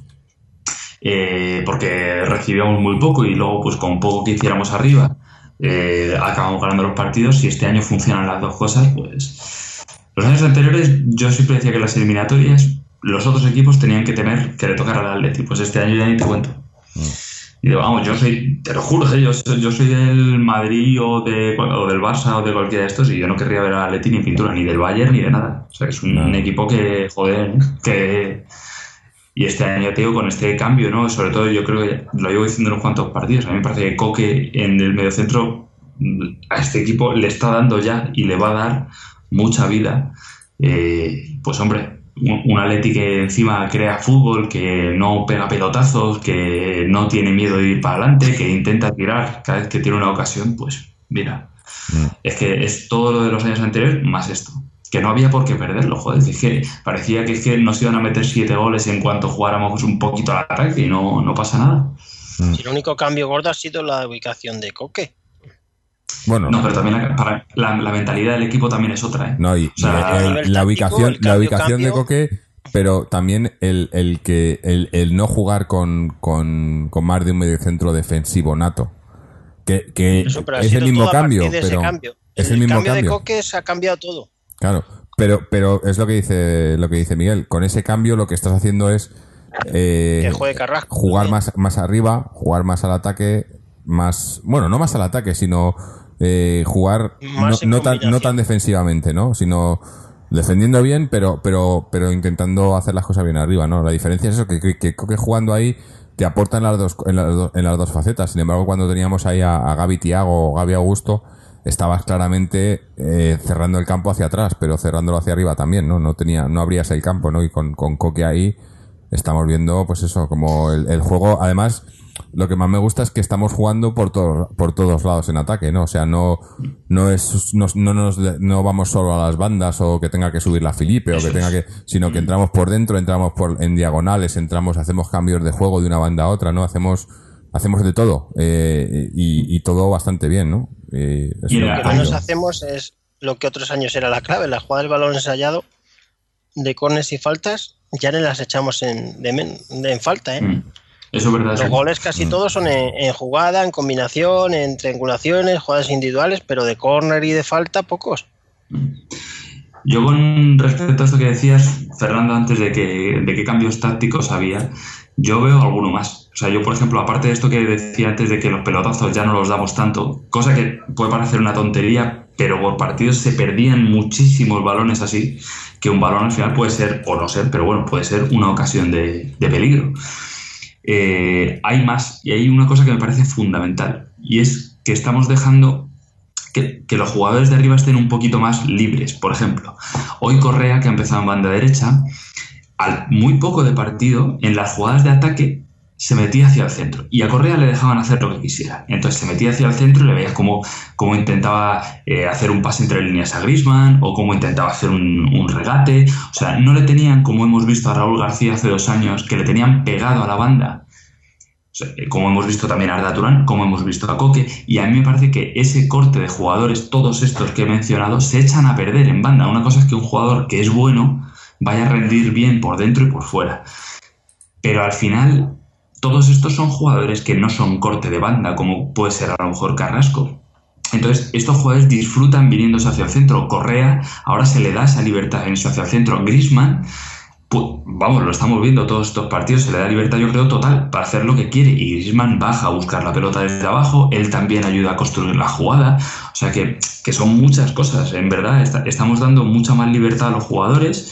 eh, porque recibíamos muy poco y luego, pues con poco que hiciéramos arriba, eh, acabamos ganando los partidos. Si este año funcionan las dos cosas, pues. Los años anteriores, yo siempre decía que las eliminatorias, los otros equipos tenían que tener que le tocar al Atleti. Pues este año ya ni te cuento. Y digo, vamos, yo soy, te lo juro, ¿eh? yo, soy, yo soy del Madrid o, de, o del Barça o de cualquiera de estos y yo no querría ver a Atleti ni pintura, ni del Bayern ni de nada. O sea, es un equipo que, joder, que... Y este año, te digo, con este cambio, ¿no? Sobre todo yo creo que lo llevo diciendo en unos cuantos partidos. A mí me parece que Coque en el mediocentro mm, a este equipo le está dando ya y le va a dar mucha vida. Eh, pues hombre, un, Atleti que encima crea fútbol, que no pega pelotazos, que no tiene miedo de ir para adelante, que intenta tirar cada vez que tiene una ocasión, pues mira, Mm. es que es todo lo de los años anteriores más esto. Que no había por qué perderlo, joder. Es que parecía que, es que nos iban a meter siete goles en cuanto jugáramos un poquito al ataque y no, no pasa nada. Y el único cambio gordo ha sido la ubicación de Coque. Bueno, No, pero también la, para- la, la mentalidad del equipo también es otra, ¿eh? No, y, O sea, y a el- nivel la ubicación, el la cambio, ubicación de. Coque, pero también el, el que el, el no jugar con, con, con más de un mediocentro defensivo nato. Que, que Eso, es el mismo cambio, pero cambio. es el mismo cambio de. Coque se ha cambiado todo. Claro, pero, pero es lo que dice, lo que dice Miguel. Con ese cambio lo que estás haciendo es eh, Que juegue Carrasco. jugar más, más arriba, jugar más al ataque, más, bueno, no más al ataque, sino eh, jugar no, no tan, no tan defensivamente, ¿no? Sino defendiendo bien, pero, pero, pero intentando hacer las cosas bien arriba, ¿no? La diferencia es eso, que, que, que Coque jugando ahí te aporta en las dos, en las, do- en las dos facetas. Sin embargo, cuando teníamos ahí a, a Gaby Tiago o Gaby Augusto, estabas claramente eh, cerrando el campo hacia atrás, pero cerrándolo hacia arriba también, ¿no? No tenía, no abrías el campo, ¿no? Y con, con Coque ahí estamos viendo, pues eso, como el, el juego. Además, lo que más me gusta es que estamos jugando por todos, por todos lados en ataque, ¿no? O sea, no, no es, no, no nos, no vamos solo a las bandas o que tenga que subir la Filipe o que tenga que, sino que entramos por dentro, entramos por, en diagonales, entramos, hacemos cambios de juego de una banda a otra, ¿no? Hacemos, hacemos de todo, eh, y, y todo bastante bien, ¿no? Eh, un Lo que menos hacemos es lo que otros años era la clave, la jugada del balón ensayado de cornes y faltas, ya no las echamos en, de men- de- en falta, ¿eh? Mm. Eso es verdad. Los sí. goles casi todos son en, en jugada, en combinación, en triangulaciones, jugadas individuales, pero de córner y de falta pocos. Yo con respecto a esto que decías, Fernando, antes de que, de qué cambios tácticos había, yo veo alguno más. O sea, yo, por ejemplo, aparte de esto que decía antes de que los pelotazos ya no los damos tanto, cosa que puede parecer una tontería, pero por partidos se perdían muchísimos balones así, que un balón al final puede ser, o no ser, pero bueno, puede ser una ocasión de, de peligro. Eh, hay más, y hay una cosa que me parece fundamental, y es que estamos dejando que, que los jugadores de arriba estén un poquito más libres. Por ejemplo, hoy Correa, que ha empezado en banda derecha, al muy poco de partido, en las jugadas de ataque, se metía hacia el centro. Y a Correa le dejaban hacer lo que quisiera. Entonces se metía hacia el centro y le veías cómo, cómo intentaba eh, hacer un pase entre líneas a Grisman o cómo intentaba hacer un, un regate. O sea, no le tenían, como hemos visto a Raúl García hace dos años, que le tenían pegado a la banda o sea, eh, como hemos visto también a Arda Turán, como hemos visto a Coque, y a mí me parece que ese corte de jugadores, todos estos que he mencionado, se echan a perder en banda. Una cosa es que un jugador que es bueno vaya a rendir bien por dentro y por fuera. Pero al final, todos estos son jugadores que no son corte de banda, como puede ser a lo mejor Carrasco. Entonces, estos jugadores disfrutan viniéndose hacia el centro. Correa, ahora se le da esa libertad en irse hacia el centro. Grisman, pu- vamos, lo estamos viendo todos estos partidos, se le da libertad, yo creo, total, para hacer lo que quiere. Y Griezmann baja a buscar la pelota desde abajo, él también ayuda a construir la jugada. O sea que, que son muchas cosas, en verdad, estamos dando mucha más libertad a los jugadores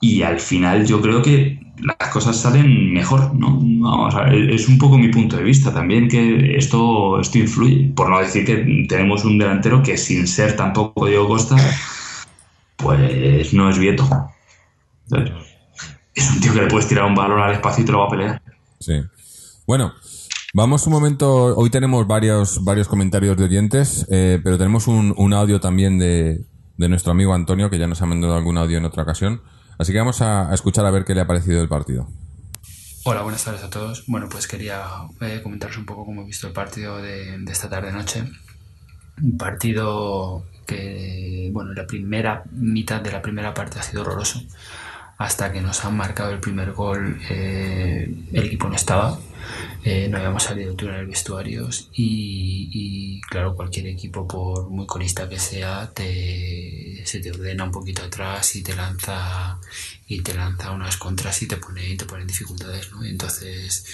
y al final yo creo que las cosas salen mejor, ¿no? Vamos a ver, es un poco mi punto de vista también que esto, esto influye. Por no decir que tenemos un delantero que sin ser tampoco Diego Costa, pues no es Vieto. Es un tío que le puedes tirar un balón al espacio y te lo va a pelear. Sí. Bueno, vamos un momento. Hoy tenemos varios, varios comentarios de oyentes, eh, pero tenemos un, un audio también de, de nuestro amigo Antonio, que ya nos ha mandado algún audio en otra ocasión. Así que vamos a, escuchar a ver qué le ha parecido el partido. Hola, buenas tardes a todos. Bueno, pues quería eh, comentaros un poco cómo he visto el partido de, de esta tarde-noche. Un partido que, bueno, la primera mitad de la primera parte ha sido horroroso. Hasta que nos han marcado el primer gol, eh, el equipo no estaba. Eh, no habíamos salido de túnel vestuarios y, y, claro, cualquier equipo, por muy colista que sea, te, se te ordena un poquito atrás y te lanza y te lanza unas contras y te pone, te pone en dificultades, ¿no? Y entonces,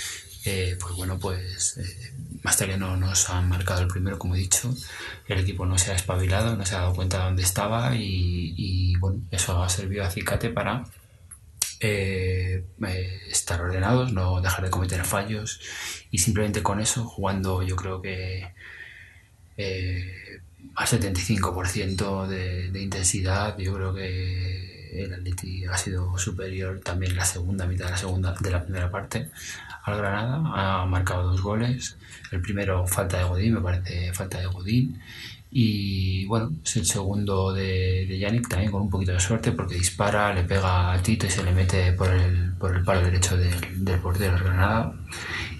eh, pues bueno, pues eh, no nos han marcado el primero, como he dicho, el equipo no se ha espabilado, no se ha dado cuenta de dónde estaba y, y bueno, eso ha servido a acicate para eh, eh, estar ordenados, no dejar de cometer fallos y simplemente con eso, jugando yo creo que eh, al 75% de, de, intensidad, yo creo que el Atleti ha sido superior también en la segunda mitad de la segunda de la primera parte al Granada, ha marcado dos goles, el primero falta de Godín, me parece falta de Godín y bueno, es el segundo de, de Yannick también con un poquito de suerte porque dispara, le pega a Tito y se le mete por el, por el palo derecho del, del portero de Granada.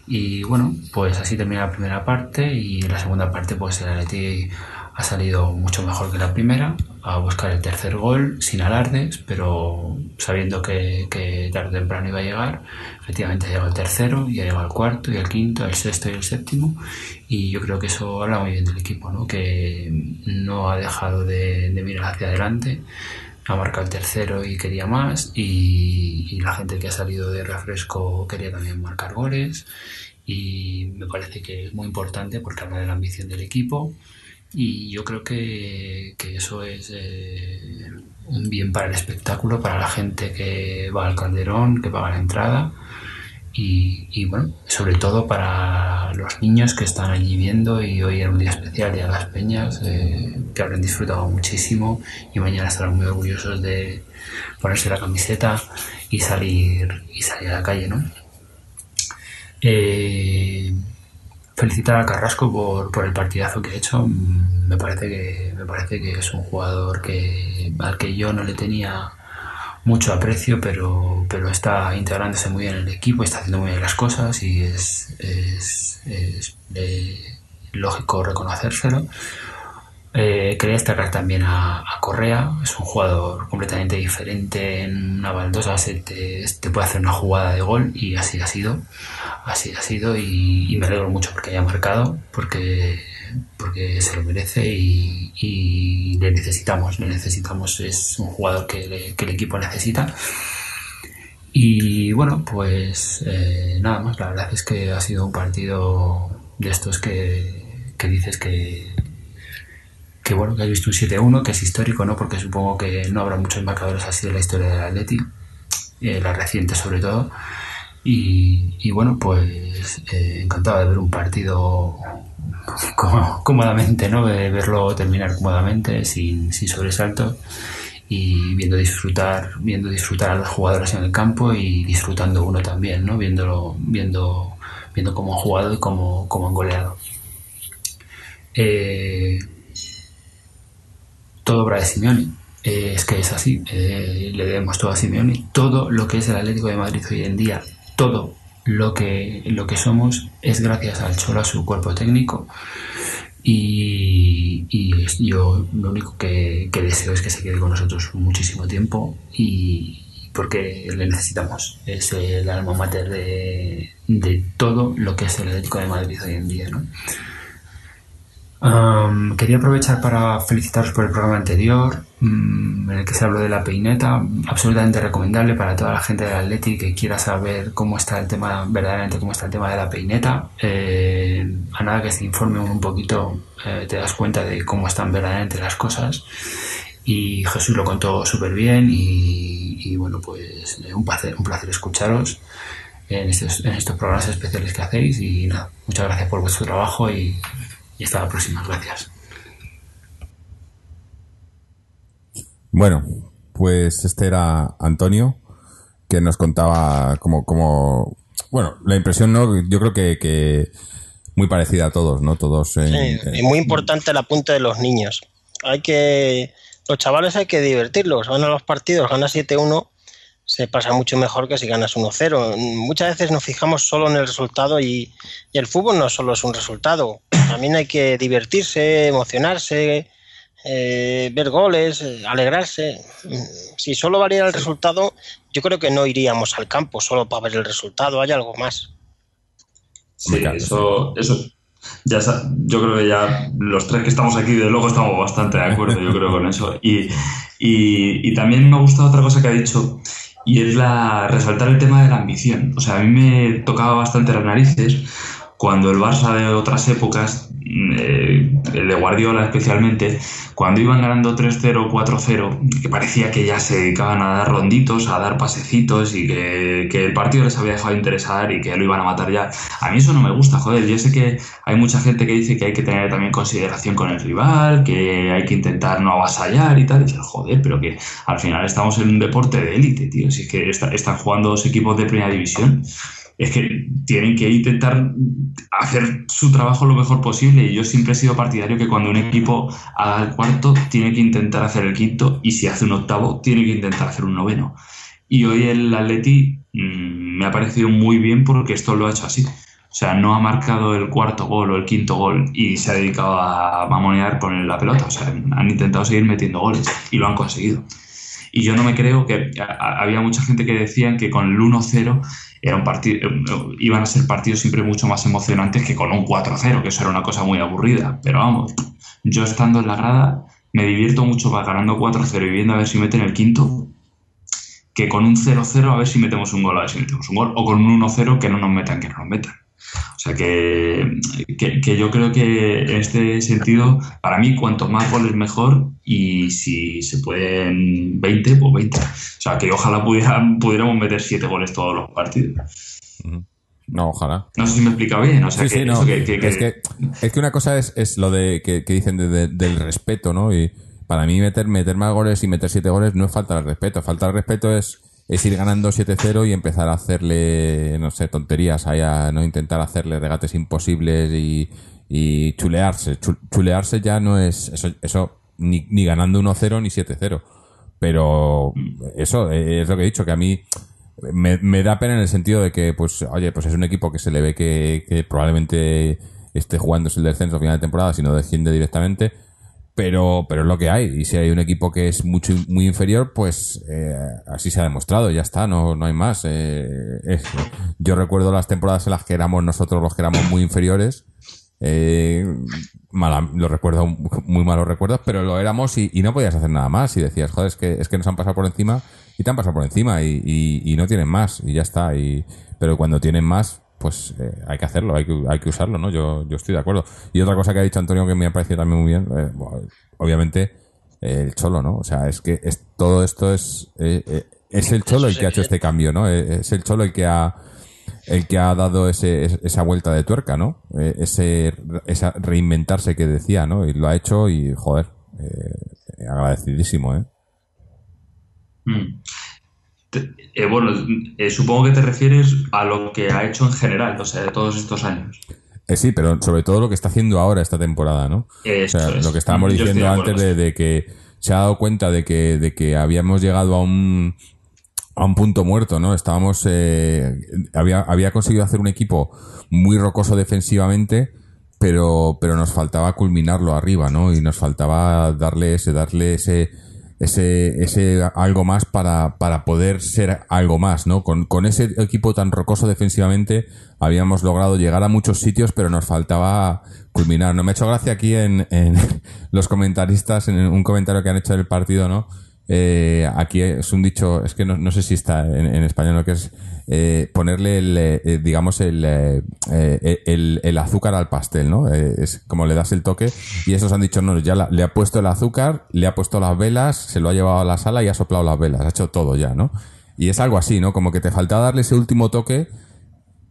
Y bueno, pues así termina la primera parte y la segunda parte pues el Atleti ha salido mucho mejor que la primera, a buscar el tercer gol sin alardes, pero sabiendo que, que tarde o temprano iba a llegar. Efectivamente ha llegado el tercero, y ha llegado el cuarto, y el quinto, el sexto y el séptimo. Y yo creo que eso habla muy bien del equipo, ¿no? que no ha dejado de, de mirar hacia adelante. Ha marcado el tercero y quería más, y, y la gente que ha salido de refresco quería también marcar goles. Y me parece que es muy importante porque habla de la ambición del equipo y yo creo que, que eso es eh, un bien para el espectáculo, para la gente que va al Calderón, que paga la entrada y, y, bueno, sobre todo para los niños que están allí viendo y hoy era un día especial, Día de las Peñas, eh, que habrán disfrutado muchísimo y mañana estarán muy orgullosos de ponerse la camiseta y salir, y salir a la calle, ¿no? Eh, felicitar a Carrasco por, por, el partidazo que ha hecho. Me parece que, me parece que es un jugador que, al que yo no le tenía mucho aprecio, pero, pero está integrándose muy bien en el equipo, está haciendo muy bien las cosas y es, es, es eh, lógico reconocérselo. Eh, quería destacar también a, a, Correa, es un jugador completamente diferente en una baldosa, se te, te, puede hacer una jugada de gol y así ha sido, así ha sido y, y me alegro mucho porque haya marcado, porque, porque se lo merece y, le necesitamos, le necesitamos, es un jugador que, le, el equipo necesita. Y bueno, pues eh, nada más, la verdad es que ha sido un partido de estos que, que dices que que bueno, que has visto un 7-1, que es histórico, ¿no? Porque supongo que no habrá muchos marcadores así de la historia del Atleti, eh, la reciente sobre todo. Y, y bueno, pues eh, encantado de ver un partido cómodamente, ¿no? Verlo terminar cómodamente, sin, sin sobresaltos y viendo disfrutar, viendo disfrutar a los jugadores en el campo y disfrutando uno también, ¿no? Viéndolo, viendo, viendo cómo han jugado y cómo, cómo han goleado. Eh, todo obra de Simeone. Eh, es que es así, eh, le debemos todo a Simeone. Todo lo que es el Atlético de Madrid hoy en día, todo lo que, lo que somos es gracias al Cholo, a su cuerpo técnico. Y, y yo lo único que, deseo es que se quede con nosotros muchísimo tiempo y porque le necesitamos. Es el alma mater de, de todo lo que es el Atlético de Madrid hoy en día. ¿no? Quería aprovechar para felicitaros por el programa anterior, en el que se habló de la peineta, absolutamente recomendable para toda la gente del Atleti que quiera saber cómo está el tema, verdaderamente cómo está el tema de la peineta. Eh, a nada que se informe un poquito, eh, te das cuenta de cómo están verdaderamente las cosas. Y Jesús lo contó súper bien y, y, bueno, pues un placer, un placer escucharos en estos, en estos programas especiales que hacéis y nada, muchas gracias por vuestro trabajo y y hasta la próxima. Gracias. Bueno, pues este era Antonio, que nos contaba como, como bueno, la impresión, ¿no? Yo creo que, que muy parecida a todos, ¿no? Todos. En, sí, y muy importante el apunte de los niños. Hay que, los chavales hay que divertirlos. Van a los partidos, gana 7-1, se pasa mucho mejor que si ganas 1-0. Muchas veces nos fijamos solo en el resultado y, y, el fútbol no solo es un resultado. También hay que divertirse, emocionarse, eh, ver goles, eh, alegrarse. Si solo valiera el resultado, yo creo que no iríamos al campo solo para ver el resultado. Hay algo más. Sí, eso, eso ya yo creo que ya los tres que estamos aquí de luego estamos bastante de acuerdo, yo creo con eso. Y, y, y también me ha gustado otra cosa que ha dicho y es la resaltar el tema de la ambición. O sea, a mí me tocaba bastante las narices cuando el Barça de otras épocas, eh, el de Guardiola especialmente, cuando iban ganando 3-0, 4-0, que parecía que ya se dedicaban a dar ronditos, a dar pasecitos y que, que, el partido les había dejado interesar y que lo iban a matar ya. A mí eso no me gusta, joder. Yo sé que hay mucha gente que dice que hay que tener también consideración con el rival, que hay que intentar no avasallar y tal. Y dices, joder, pero que al final estamos en un deporte de élite, tío. Si es que está, están jugando dos equipos de primera división es que tienen que intentar hacer su trabajo lo mejor posible. Y yo siempre he sido partidario que cuando un equipo haga el cuarto, tiene que intentar hacer el quinto, y si hace un octavo, tiene que intentar hacer un noveno. Y hoy el Atleti mmm, me ha parecido muy bien porque esto lo ha hecho así. O sea, no ha marcado el cuarto gol o el quinto gol y se ha dedicado a mamonear con la pelota. O sea, han intentado seguir metiendo goles y lo han conseguido. Y yo no me creo que había mucha gente que decían que con el 1-0 era un partido, iban a ser partidos siempre mucho más emocionantes que con un 4-0, que eso era una cosa muy aburrida. Pero vamos, yo estando en la grada me divierto mucho para ganando 4-0 y viendo a ver si meten el quinto, que con un 0-0 a ver si metemos un gol, a ver si metemos un gol, o con un 1-0 que no nos metan, que no nos metan. O sea que, que, que, yo creo que en este sentido, para mí, cuanto más goles mejor y si se pueden 20, pues 20. O sea que ojalá pudieran, pudiéramos meter 7 goles todos los partidos. No, ojalá. No sé si me explica bien. O sea, sí, que, sí, no. que, que, es, que, es que una cosa es, es lo de que, dicen de, de, del respeto, ¿no? Y para mí meter, meter más goles y meter 7 goles no es falta de respeto. Falta de respeto es es ir ganando 7-0 y empezar a hacerle, no sé, tonterías, a no intentar hacerle regates imposibles y, chulearse. Chulearse ya no es eso, eso ni, ni ganando 1-0 ni 7-0. Pero eso es lo que he dicho, que a mí me, da pena en el sentido de que, pues, oye, pues es un equipo que se le ve que, que probablemente esté jugando el descenso a final de temporada, si no desciende directamente pero, pero es lo que hay. Y si hay un equipo que es mucho muy inferior, pues eh, así se ha demostrado, ya está, no, no hay más. Eh, yo recuerdo las temporadas en las que éramos nosotros los que éramos muy inferiores. Eh, mala, lo recuerdo, muy malos recuerdos, pero lo éramos y, y, no podías hacer nada más. Y decías, joder, es que, es que nos han pasado por encima y te han pasado por encima y, y, y no tienen más y ya está. Y, pero cuando tienen más, pues eh, hay que hacerlo, hay que, hay que usarlo, ¿no? Yo, yo estoy de acuerdo. Y otra cosa que ha dicho Antonio que me ha parecido también muy bien, eh, obviamente eh, el cholo, ¿no? O sea, es que es, todo esto es es el cholo el que ha hecho este cambio, ¿no? Es el cholo el que ha el que ha dado ese, esa vuelta de tuerca, ¿no? ese esa reinventarse que decía, ¿no? Y lo ha hecho y joder, agradecidísimo, ¿eh? Mm. Eh, bueno, eh, supongo que te refieres a lo que ha hecho en general, o sea, de todos estos años. Eh, sí, pero sobre todo lo que está haciendo ahora esta temporada, ¿no? O sea, es. lo que estábamos Yo diciendo de antes de, de que se ha dado cuenta de que, de que habíamos llegado a un a un punto muerto, ¿no? Estábamos había, había conseguido hacer un equipo muy rocoso defensivamente, pero pero nos faltaba culminarlo arriba, ¿no? Y nos faltaba darle ese darle ese ese, ese algo más para, para poder ser algo más, ¿no? Con, con ese equipo tan rocoso defensivamente habíamos logrado llegar a muchos sitios, pero nos faltaba culminar. No me ha hecho gracia aquí en, en [laughs] los comentaristas, en un comentario que han hecho del partido, ¿no? Eh, aquí es un dicho, es que no, sé si está en, español, ¿no? que es eh, ponerle el, eh, digamos, el, el, azúcar al pastel, ¿no? Es como le das el toque y esos han dicho, no, ya le ha puesto el azúcar, le ha puesto las velas, se lo ha llevado a la sala y ha soplado las velas, ha hecho todo ya, ¿no? Y es algo así, ¿no? Como que te falta darle ese último toque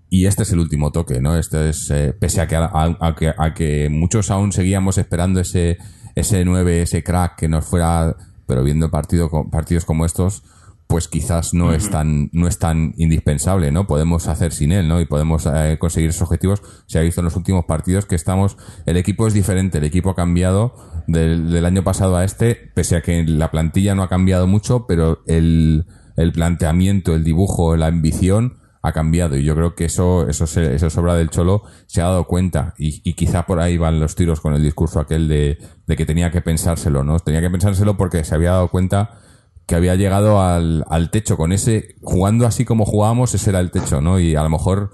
y este es el último toque, ¿no? Este es, pese a que, a, que, a que muchos aún seguíamos esperando ese, ese 9, ese crack que nos fuera, pero viendo partido, partidos como estos, pues quizás no es tan no es tan indispensable, ¿no? Podemos hacer sin él, ¿no? Y podemos eh, conseguir esos objetivos. Se ha visto en los últimos partidos que estamos el equipo es diferente, el equipo ha cambiado del, del año pasado a este, pese a que la plantilla no ha cambiado mucho, pero el el planteamiento, el dibujo, la ambición ha cambiado. Y yo creo que eso eso se, sobra del cholo se ha dado cuenta. Y, y quizá por ahí van los tiros con el discurso aquel de, de que tenía que pensárselo no tenía que pensárselo porque se había dado cuenta que había llegado al, al techo con ese jugando así como jugábamos ese era el techo no y a lo mejor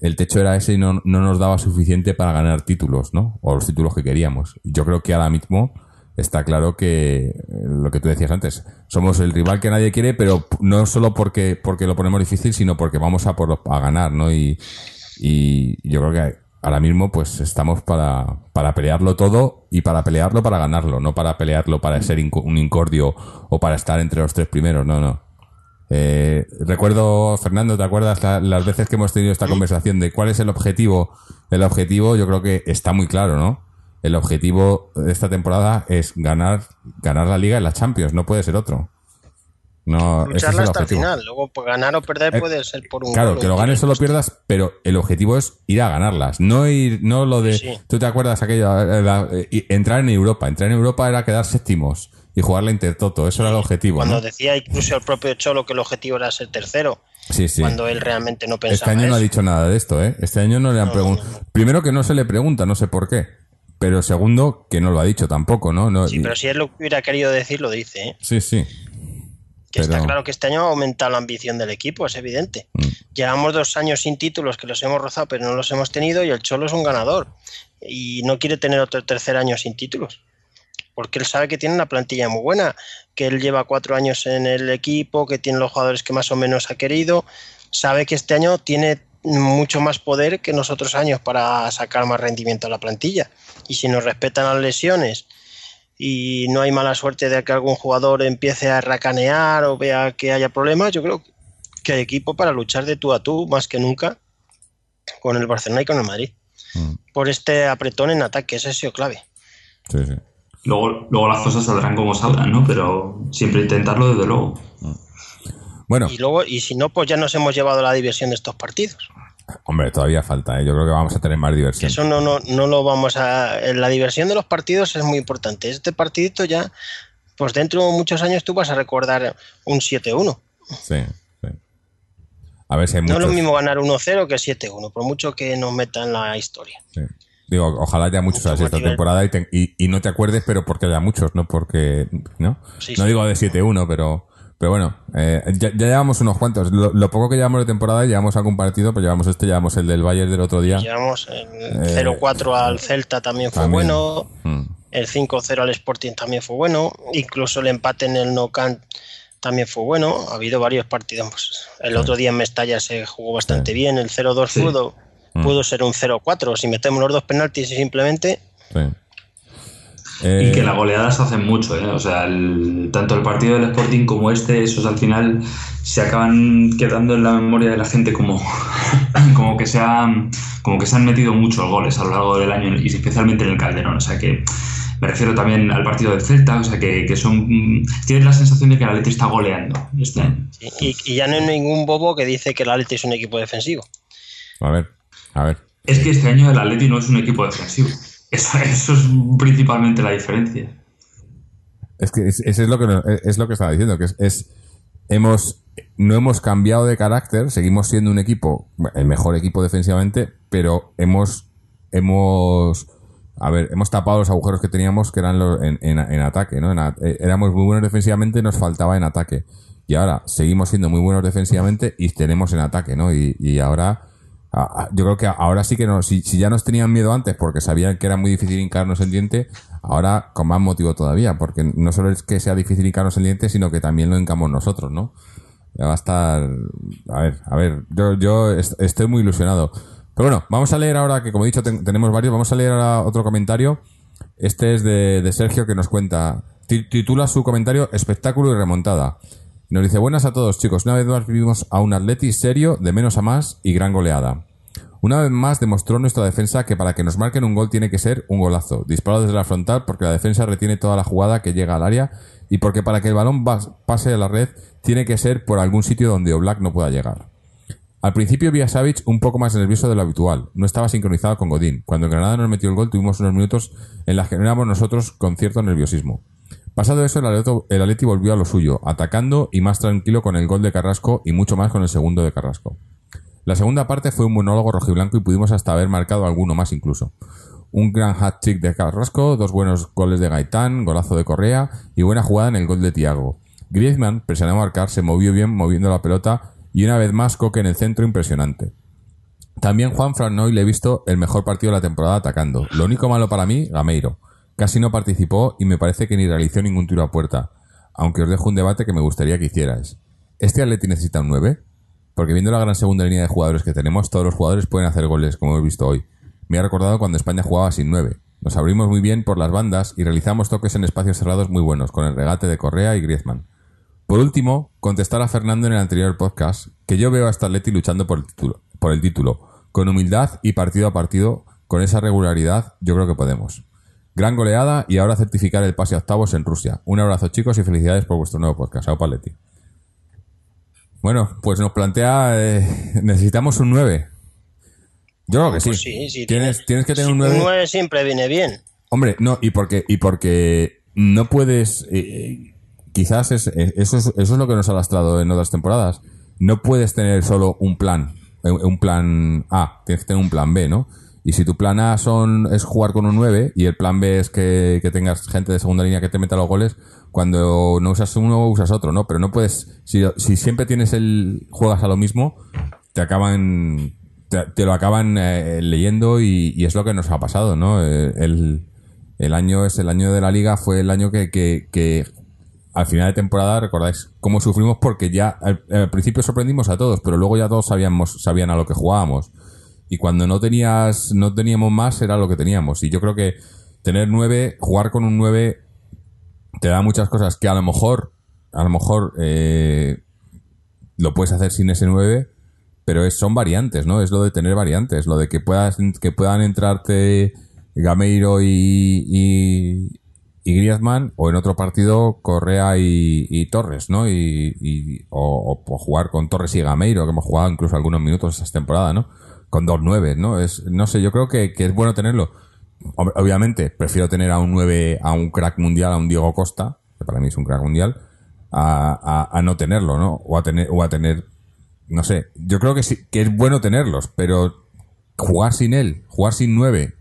el techo era ese y no, no nos daba suficiente para ganar títulos no o los títulos que queríamos. Yo creo que ahora mismo está claro que eh, lo que tú decías antes, somos el rival que nadie quiere, pero no solo porque, porque lo ponemos difícil, sino porque vamos a por a ganar, ¿no? Y, yo creo que ahora mismo pues estamos para, para pelearlo todo y para pelearlo para ganarlo, no para pelearlo para ser inco- un incordio o para estar entre los tres primeros, no, no. Eh, recuerdo, Fernando, ¿te acuerdas la- las veces que hemos tenido esta conversación de cuál es el objetivo? El objetivo yo creo que está muy claro, ¿no? El objetivo de esta temporada es ganar, ganar la liga y la Champions, no puede ser otro. No, ese es Lucharla el hasta el final. Luego, pues, ganar o perder Eh, puede ser por un Claro, gol, que lo ganes o lo pierdas, pero el objetivo es ir a ganarlas, no ir, no lo de, Sí. tú te acuerdas aquello, eh, la- eh, y- entrar en Europa, entrar en Europa era quedar séptimos y jugar la Intertoto, eso era el objetivo, Cuando ¿no? decía incluso el propio Cholo que el objetivo era ser tercero, Sí, sí. cuando él realmente no Este pensaba año no ha dicho nada de esto, ¿eh? Este año no le han No, preguntado. no. Primero que no se le pregunta, no sé por qué. Pero segundo, que no lo ha dicho tampoco, ¿no? no Sí, pero si él lo hubiera querido decir, lo dice. ¿eh? sí, sí. Que está claro que este año ha aumentado la ambición del equipo, es evidente. Mm. Llevamos dos años sin títulos que los hemos rozado, pero no los hemos tenido y el Cholo es un ganador. Y no quiere tener otro tercer año sin títulos. Porque él sabe que tiene una plantilla muy buena, que él lleva cuatro años en el equipo, que tiene los jugadores que más o menos ha querido. Sabe que este año tiene mucho más poder que en los otros años para sacar más rendimiento a la plantilla. Y si nos respetan las lesiones y no hay mala suerte de que algún jugador empiece a racanear o vea que haya problemas, yo creo que hay equipo para luchar de tú a tú más que nunca con el Barcelona y con el Madrid. Mm, Por este apretón en ataque, ese ha sido clave. sí, sí. Luego, luego las cosas saldrán como salgan, ¿no? Pero siempre intentarlo, desde luego. Bueno, Y luego, y si no, pues ya nos hemos llevado la diversión de estos partidos. hombre, todavía falta, ¿eh? Yo creo que vamos a tener más diversión. eso no, no, no lo vamos a. La diversión de los partidos es muy importante. Este partidito ya, pues dentro de muchos años tú vas a recordar un 7-1. Sí, sí. A ver si hay No muchos. es lo mismo ganar 1-0 que 7-1, por mucho que nos meta en la historia. sí. Digo, ojalá haya muchos Mucho así esta temporada y, te- y, y no te acuerdes, pero porque haya muchos, no porque. ¿No? Sí, no sí. digo de 7-1, pero. Pero bueno, eh, ya, ya llevamos unos cuantos. Lo, lo poco que llevamos de temporada, llevamos algún partido, pues llevamos este, llevamos el del Bayern del otro día. Llevamos el Eh, 0-4 al Celta también fue también. bueno. Mm. El 5-0 al Sporting también fue bueno. Incluso el empate en el No Camp también fue bueno. Ha habido varios partidos. pues, el otro día en Mestalla se jugó bastante Sí. bien. El 0-2 Sí. pudo, Mm. pudo ser un 0-4. Si metemos los dos penaltis y simplemente. Sí. Y Eh, que las goleadas hacen mucho, ¿eh? O sea, el- tanto el partido del Sporting como este, esos al final se acaban quedando en la memoria de la gente como, [laughs] como, que, se han, como que se han metido muchos goles a lo largo del año y especialmente en el Calderón. O sea que me refiero también al partido del Celta, o sea que, que son tienes la sensación de que el Atleti está goleando este año. Y, y ya no hay ningún bobo que dice que el Atleti es un equipo defensivo. A ver, a ver. Es que este año el Atleti no es un equipo defensivo. Eso, [laughs] eso es principalmente la diferencia. Es que es, eso es lo que es lo que estaba diciendo, que es, hemos no hemos cambiado de carácter, seguimos siendo un equipo, el mejor equipo defensivamente, pero hemos hemos a ver, hemos tapado los agujeros que teníamos que eran los, en, en- en ataque, ¿no? Eh, éramos muy buenos defensivamente, nos faltaba en ataque. Y ahora seguimos siendo muy buenos defensivamente y tenemos en ataque, ¿no? Y, y ahora yo creo que ahora sí que no, si, si ya nos tenían miedo antes porque sabían que era muy difícil hincarnos el diente, ahora con más motivo todavía, porque no solo es que sea difícil hincarnos el diente, sino que también lo hincamos nosotros, ¿no? Va a estar, a ver, a ver, yo, yo est- estoy muy ilusionado. Pero bueno, vamos a leer ahora, que como he dicho ten- tenemos varios, vamos a leer ahora otro comentario. Este es de, de Sergio que nos cuenta, ti- titula su comentario Espectáculo y remontada. Nos dice, buenas a todos chicos, una vez más vivimos a un Atleti serio, de menos a más y gran goleada. Una vez más demostró nuestra defensa que para que nos marquen un gol tiene que ser un golazo, disparado desde la frontal porque la defensa retiene toda la jugada que llega al área y porque para que el balón pase a la red tiene que ser por algún sitio donde Oblak no pueda llegar. Al principio vi a Savic un poco más nervioso de lo habitual. No estaba sincronizado con Godín. Cuando Granada nos metió el gol tuvimos unos minutos en los que no éramos nosotros con cierto nerviosismo. Pasado eso, el Atleti, volvió a lo suyo, atacando y más tranquilo con el gol de Carrasco y mucho más con el segundo de Carrasco. La segunda parte fue un monólogo rojiblanco y pudimos hasta haber marcado alguno más incluso. Un gran hat-trick de Carrasco, dos buenos goles de Gaitán, golazo de Correa y buena jugada en el gol de Tiago. Griezmann, presionó a marcar, se movió bien moviendo la pelota y una vez más Coque en el centro impresionante. También Juan Franoy le he visto el mejor partido de la temporada atacando. Lo único malo para mí, Gameiro. Casi no participó y me parece que ni realizó ningún tiro a puerta. Aunque os dejo un debate que me gustaría que hicierais. ¿Este Atleti necesita un 9? Porque viendo la gran segunda línea de jugadores que tenemos, todos los jugadores pueden hacer goles, como hemos visto hoy. Me ha recordado cuando España jugaba sin 9. Nos abrimos muy bien por las bandas y realizamos toques en espacios cerrados muy buenos, con el regate de Correa y Griezmann. Por último, contestar a Fernando en el anterior podcast que yo veo a esta Atleti luchando por el título, por el título, con humildad y partido a partido, con esa regularidad, yo creo que podemos. Gran goleada y ahora certificar el pase a octavos en Rusia. Un abrazo chicos y felicidades por vuestro nuevo podcast. Chao Paletti. Bueno, pues nos plantea, eh, necesitamos un 9. Yo creo que sí. Pues sí, sí, tienes, tienes que tener sí, un 9. Un 9 siempre viene bien. Hombre, no, y porque, y porque no puedes. eh, quizás es, eh, eso, es, eso es lo que nos ha lastrado en otras temporadas. No puedes tener solo un plan, un plan A, tienes que tener un plan B, ¿no? Y si tu plan A son, es jugar con un 9 y el plan B es que, que tengas gente de segunda línea que te meta los goles, cuando no usas uno, usas otro, ¿no? Pero no puedes. Si, si siempre tienes el. juegas a lo mismo, te acaban. Te, lo acaban eh, leyendo y, es lo que nos ha pasado, ¿no? Eh, El, el año es el año de la liga, fue el año que, que, que al final de temporada, recordáis cómo sufrimos porque ya al, al principio sorprendimos a todos, pero luego ya todos sabíamos, sabían a lo que jugábamos. Y cuando no tenías, no teníamos más, era lo que teníamos. Y yo creo que tener nueve, jugar con un nueve, te da muchas cosas que a lo mejor, a lo mejor, eh, lo puedes hacer sin ese 9, pero es, son variantes, ¿no? Es lo de tener variantes, lo de que puedas, que puedan entrarte Gameiro y, y, Griezmann, o en otro partido Correa y, Torres, ¿no? Y, o jugar con Torres y Gameiro, que hemos jugado incluso algunos minutos esta temporada, ¿no? Con dos nueve, ¿no? Es, no sé, yo creo que, que es bueno tenerlo. Ob- Obviamente, prefiero tener a un 9, a un crack mundial, a un Diego Costa, que para mí es un crack mundial, a, a- a no tenerlo, ¿no? O a tener, o a tener, no sé, yo creo que sí, que es bueno tenerlos, pero jugar sin él, jugar sin 9,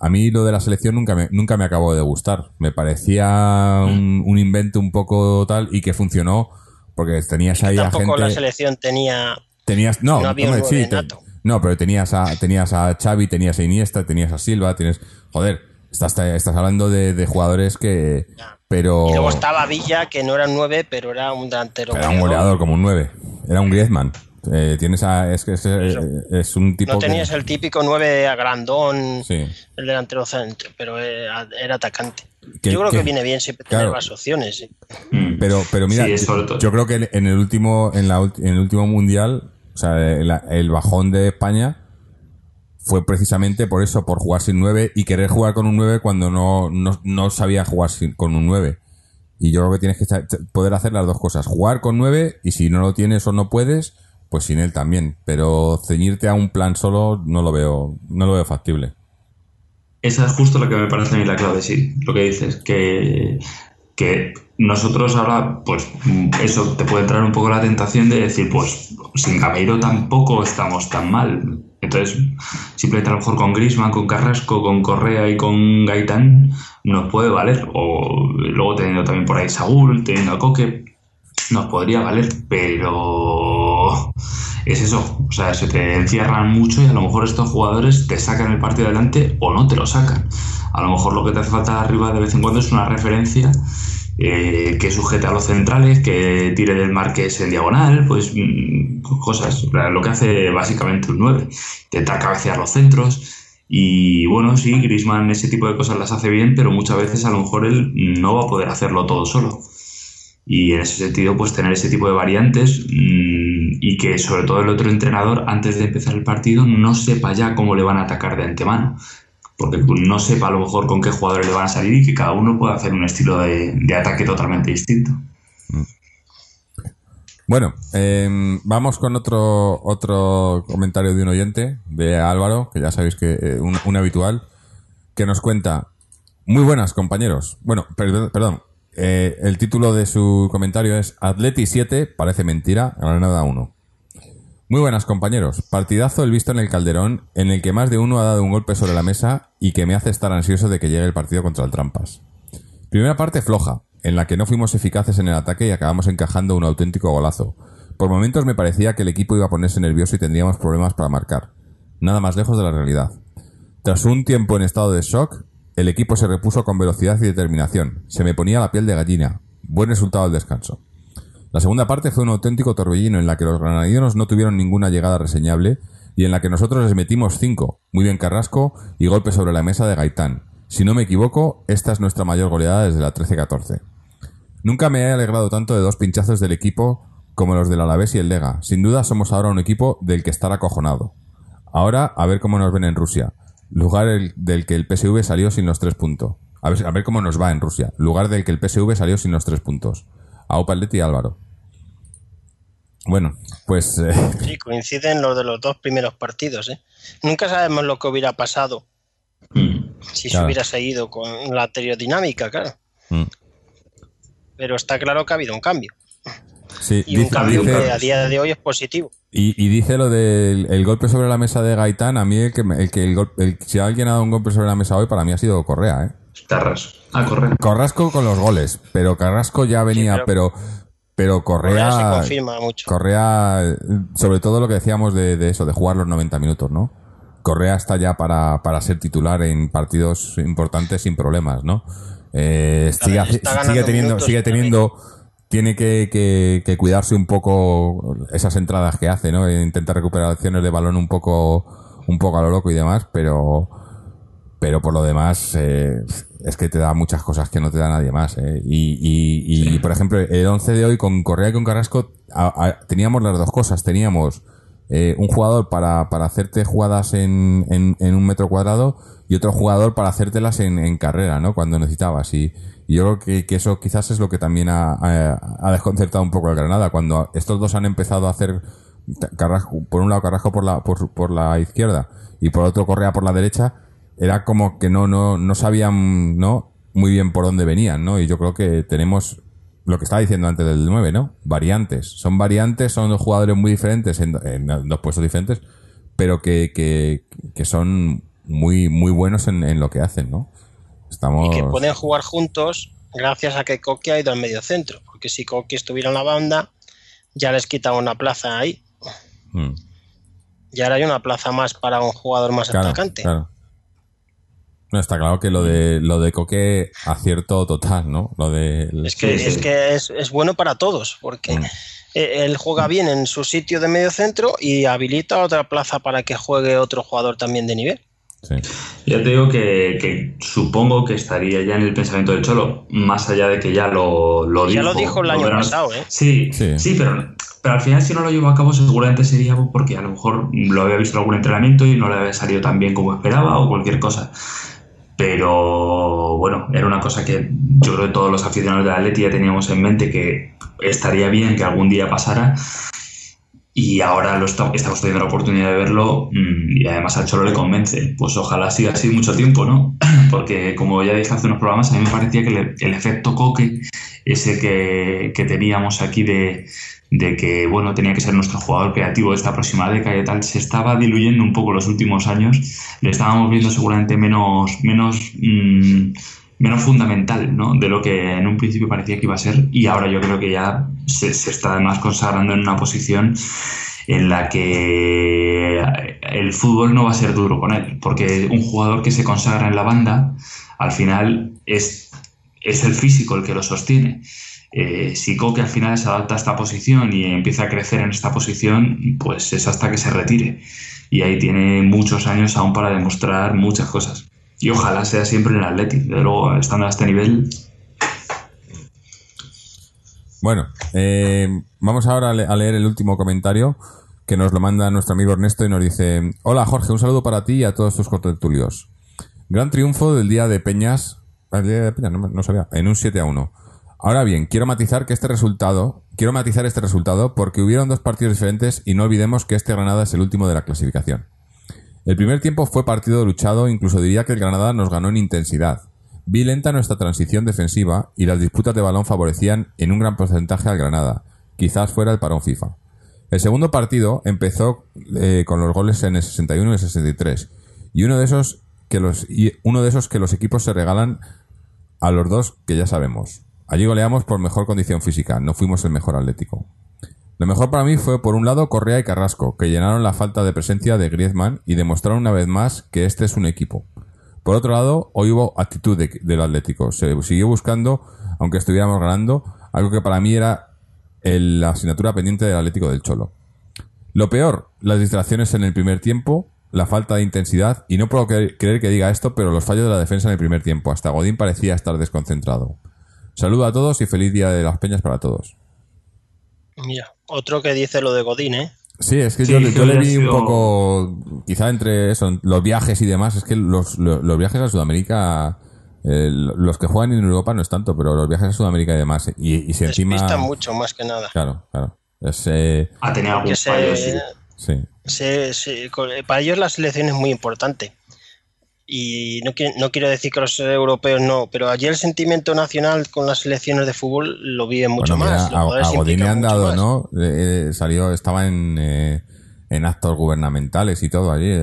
a mí lo de la selección nunca me, nunca me acabó de gustar. Me parecía un, un invento un poco tal y que funcionó porque tenías ahí a Tampoco la selección tenía. Tenías, no, No había un sí, te-. No, pero tenías a, tenías a Xavi, tenías a Iniesta, tenías a Silva, tienes, joder, estás, estás hablando de, de jugadores que, pero, Y luego estaba Villa, que no era un 9, pero era un delantero. era un goleador como un 9, era un Griezmann. Eh, tienes a, es que es, eh, es un tipo No que- tenías el típico 9 agrandón, Sí. el delantero centro, pero era, era atacante. Que- Yo creo que- que, viene bien siempre tener más opciones. sí. Mm. Pero, pero mira, Sí, yo creo que en el último, en, la, en el último mundial, o sea, el, bajón de España fue precisamente por eso, por jugar sin 9 y querer jugar con un 9 cuando no, no, no sabía jugar sin- con un 9. Y yo creo que tienes que poder hacer las dos cosas, jugar con 9 y si no lo tienes o no puedes, pues sin él también. Pero ceñirte a un plan solo no lo veo, no lo veo factible. Esa es justo lo que me parece a mí la clave, sí, lo que dices, que, que nosotros ahora, pues eso te puede entrar un poco la tentación de decir, pues sin Gameiro tampoco estamos tan mal. Entonces, simplemente a lo mejor con Grisman, con Carrasco, con Correa y con Gaitán nos puede valer. O luego teniendo también por ahí Saúl, teniendo a Coque, nos podría valer, pero es eso, o sea, se te encierran mucho y a lo mejor estos jugadores te sacan el partido adelante o no te lo sacan. A lo mejor lo que te hace falta arriba de vez en cuando es una referencia eh, que sujete a los centrales, que tire del marques en diagonal, pues mm, cosas, lo que hace básicamente un 9, intentar cabecear los centros. Y bueno, sí, Grisman ese tipo de cosas las hace bien, pero muchas veces a lo mejor él no va a poder hacerlo todo solo. Y en ese sentido, pues tener ese tipo de variantes mmm, y que sobre todo el otro entrenador, antes de empezar el partido, no sepa ya cómo le van a atacar de antemano. Porque no sepa a lo mejor con qué jugadores le van a salir y que cada uno pueda hacer un estilo de, de ataque totalmente distinto. Bueno, eh, vamos con otro otro comentario de un oyente, de Álvaro, que ya sabéis que eh, un, habitual, que nos cuenta, muy buenas compañeros. Bueno, perdón, eh, el título de su comentario es Atleti 7, parece mentira, Granada 1. Muy buenas compañeros, partidazo el visto en el Calderón, en el que más de uno ha dado un golpe sobre la mesa y que me hace estar ansioso de que llegue el partido contra el Trampas. Primera parte floja, en la que no fuimos eficaces en el ataque y acabamos encajando un auténtico golazo. Por momentos me parecía que el equipo iba a ponerse nervioso y tendríamos problemas para marcar. Nada más lejos de la realidad. Tras un tiempo en estado de shock, el equipo se repuso con velocidad y determinación. Se me ponía la piel de gallina. Buen resultado al descanso. La segunda parte fue un auténtico torbellino en la que los granadinos no tuvieron ninguna llegada reseñable y en la que nosotros les metimos cinco, muy bien Carrasco y golpe sobre la mesa de Gaitán. Si no me equivoco, esta es nuestra mayor goleada desde la 13-14. Nunca me he alegrado tanto de dos pinchazos del equipo como los del Alavés y el Lega. Sin duda somos ahora un equipo del que estar acojonado. Ahora a ver cómo nos ven en Rusia. Lugar el- del que el PSV salió sin los tres puntos. A ver, a ver cómo nos va en Rusia. Lugar del que el PSV salió sin los tres puntos. A Paletti y Álvaro. Bueno, pues eh, Sí, coinciden los de los dos primeros partidos. ¿eh? Nunca sabemos lo que hubiera pasado Mm. si Claro. se hubiera seguido con la anterior dinámica, claro. mm, Pero está claro que ha habido un cambio. sí, Y un cambio dice- que a día de hoy es positivo. y, y dice lo del el golpe sobre la mesa de Gaitán. A mí el que, el que el el- si alguien ha dado un golpe sobre la mesa hoy, para mí ha sido Correa, ¿eh? Tarras. Ah, correcto. Carrasco con los goles, pero Carrasco ya venía, pero, pero Correa se Correa, confirma mucho. Correa, sobre todo lo que decíamos de, de eso, de jugar los 90 minutos, ¿no? Correa está ya para, para ser titular en partidos importantes sin problemas, ¿no? Eh, sigue, sigue teniendo, sigue también. teniendo, tiene que, que- que cuidarse un poco esas entradas que hace, ¿no? Intenta recuperar acciones de balón un poco, un poco a lo loco y demás, pero, pero por lo demás eh, es que te da muchas cosas que no te da nadie más. eh. Y, y- y, por ejemplo, el 11 de hoy con Correa y con Carrasco a- a- teníamos las dos cosas. Teníamos eh, un jugador para, para hacerte jugadas en, en, en un metro cuadrado y otro jugador para hacértelas en, en carrera, ¿no? Cuando necesitabas. Y, y yo creo que, que eso quizás es lo que también ha, ha- ha desconcertado un poco al Granada. Cuando estos dos han empezado a hacer Carrasco, por un lado Carrasco por la, por, por la izquierda y por otro Correa por la derecha, era como que no, no, no sabían, ¿no? Muy bien por dónde venían, ¿no? Y yo creo que tenemos lo que estaba diciendo antes del 9, ¿no? Variantes. Son variantes, son dos jugadores muy diferentes en, en dos puestos diferentes, pero que, que, que son muy, muy buenos en, en lo que hacen, ¿no? Estamos. Y que pueden jugar juntos gracias a que Coque ha ido al medio centro. Porque si Coque estuviera en la banda, ya les quitaba una plaza ahí. Mm, Y ahora hay una plaza más para un jugador más claro, atacante. claro. No, está claro que lo de, lo de Coque acierto total, ¿no? Lo de. Es que, Sí, es, sí. que es, es bueno para todos, porque Mm. eh, él juega bien en su sitio de medio centro y habilita otra plaza para que juegue otro jugador también de nivel. Sí. Ya te digo que, que supongo que estaría ya en el pensamiento del Cholo, más allá de que ya lo, lo Ya dijo. lo dijo el año pasado, ¿eh? Sí, Sí. sí, pero, pero al final si no lo llevó a cabo seguramente sería porque a lo mejor lo había visto en algún entrenamiento y no le había salido tan bien como esperaba o cualquier cosa. Pero bueno, era una cosa que yo creo que todos los aficionados de Atleti ya teníamos en mente que estaría bien que algún día pasara y ahora lo esta- estamos teniendo la oportunidad de verlo mm, y además al Cholo le convence. Pues ojalá siga así mucho tiempo, ¿no? [clears throat] Porque como ya dije hace unos programas, a mí me parecía que el efecto coque, ese que, que teníamos aquí de, de que, bueno, tenía que ser nuestro jugador creativo de esta próxima década y tal, se estaba diluyendo un poco los últimos años. Le estábamos viendo seguramente menos, menos, mm, menos fundamental, ¿no? De lo que en un principio parecía que iba a ser y ahora yo creo que ya se, está además consagrando en una posición en la que el fútbol no va a ser duro con él, porque un jugador que se consagra en la banda, al final es, es el físico el que lo sostiene. Eh, si Coque al final se adapta a esta posición y empieza a crecer en esta posición, pues es hasta que se retire. Y ahí tiene muchos años aún para demostrar muchas cosas. Y ojalá sea siempre en el Atleti. Desde luego, estando a este nivel, Bueno, eh, vamos ahora a, le- a leer el último comentario que nos lo manda nuestro amigo Ernesto y nos dice: Hola Jorge, un saludo para ti y a todos tus contertulios. Gran triunfo del día de Peñas. ah, El día de Peñas, no sabía, en un 7 a 1. Ahora bien, quiero matizar que este resultado, quiero matizar este resultado porque hubieron dos partidos diferentes y no olvidemos que este Granada es el último de la clasificación. El primer tiempo fue partido luchado, incluso diría que el Granada nos ganó en intensidad. Vi lenta nuestra transición defensiva y las disputas de balón favorecían en un gran porcentaje al Granada, quizás fuera el parón FIFA. El segundo partido empezó eh, con los goles en el 61 y el 63 y uno de esos que los y uno de esos que los equipos se regalan a los dos que ya sabemos. Allí goleamos por mejor condición física, no fuimos el mejor Atlético. Lo mejor para mí fue por un lado Correa y Carrasco, que llenaron la falta de presencia de Griezmann y demostraron una vez más que este es un equipo. Por otro lado, hoy hubo actitud de- del Atlético. Se siguió buscando, aunque estuviéramos ganando, algo que para mí era la asignatura pendiente del Atlético del Cholo. Lo peor, las distracciones en el primer tiempo, la falta de intensidad, y no puedo cre- creer que diga esto, pero los fallos de la defensa en el primer tiempo. Hasta Godín parecía estar desconcentrado. Saludo a todos y feliz día de las peñas para todos. Mira, otro que dice lo de Godín, ¿eh? Sí, es que Sí, yo, le vi un poco, quizá entre eso, los viajes y demás, es que los, los, los viajes a Sudamérica, eh, los que juegan en Europa no es tanto, pero los viajes a Sudamérica y demás, y, y si encima... Mucho más que nada. Claro, claro. Es, eh, Ha tenido algún fallo, sí. para ellos la selección es muy importante. Y no, no quiero decir que los europeos no, pero allí el sentimiento nacional con las selecciones de fútbol lo viven mucho Bueno, mira, más. a, a Godín le han dado. ¿no? Eh, eh, salió, estaba en, eh, en actos gubernamentales y todo allí, eh,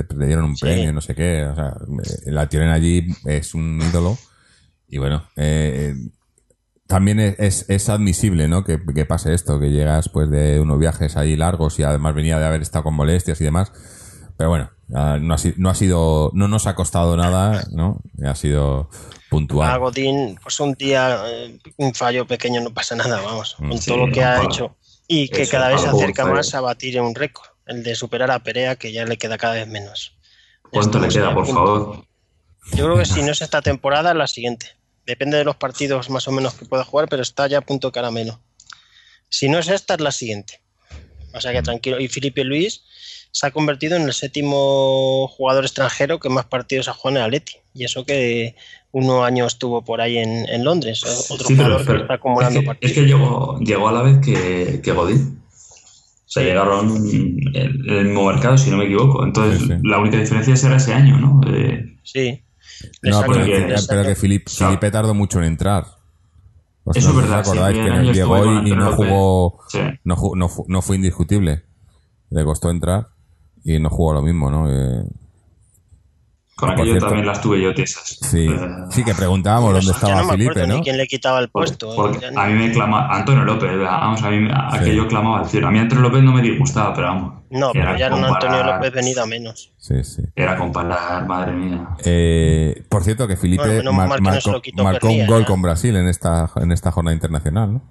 eh, le dieron un Sí. premio, no sé qué, o sea, eh, la tienen allí, es un ídolo, y bueno, eh, también es, es, es admisible, ¿no? Que, que pase esto, que llegas pues de unos viajes ahí largos y además venía de haber estado con molestias y demás, pero bueno, ah, no ha, si- no ha sido, no nos ha costado nada, ¿no? Ha sido puntual. A Godín, pues un día, eh, un fallo pequeño no pasa nada, vamos, Mm, con sí, todo lo que ha hecho. Y que cada vez se acerca más a batir un récord, el de superar a Perea, que ya le queda cada vez menos. ¿Cuánto le queda, por punto. favor? Yo creo que si no es esta temporada, la siguiente. Depende de los partidos más o menos que pueda jugar, pero está ya a punto caramelo. Si no es esta, es la siguiente. O sea que tranquilo. Y Felipe Luis se ha convertido en el séptimo jugador extranjero que más partidos ha jugado en el Atleti. Y eso que unos años estuvo por ahí en, en Londres. Otro Sí, jugador pero que está acumulando es que, partidos. es que llegó, llegó a la vez que, que Godín. O sea, llegaron en el, el mismo mercado, si no me equivoco. Entonces, Sí, sí. la única diferencia será ese año, ¿no? Eh, Sí. No, pero, que- pero que Filip- sea, Felipe tardó mucho en entrar. Pues Eso no es verdad, acordáis sí, que llegó y, no jugó, sí. no, no, no fue indiscutible. Le costó entrar y no jugó lo mismo, ¿no? Eh, con aquello cierto. también las tuve yo tiesas. sí, Eh, sí, que preguntábamos dónde estaba no Felipe, ¿no? ni quién le quitaba el Por- puesto. porque Ya no- a mí me clama Antonio López, vamos, a mí a- Sí. aquello clamaba al cielo. A mí Antonio López no me disgustaba, pero vamos. No, pero ya era un Antonio López venido a menos. Sí, sí. Era comparar, madre mía. Eh, por cierto, que Felipe Bueno, mar- no marcó, lo quitó marcó un gol con Brasil en esta, en esta jornada internacional, ¿no?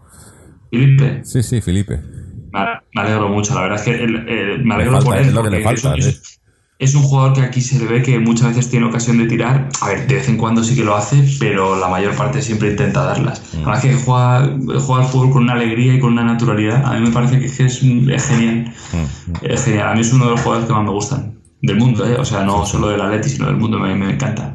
Felipe, Sí, sí, Felipe. Me alegro mucho, la verdad es que el- el- me alegro falta, por él. es lo que le falta, es, es- es un jugador que aquí se le ve que muchas veces tiene ocasión de tirar. A ver, de vez en cuando sí que lo hace, pero la mayor parte siempre intenta darlas. Mm. Además que juega, juega al fútbol con una alegría y con una naturalidad. A mí me parece que es, es, es genial. Mm, Es genial. A mí es uno de los jugadores que más me gustan. Del mundo, ¿eh? O sea, no solo del Atleti, sino del mundo. Me, me encanta.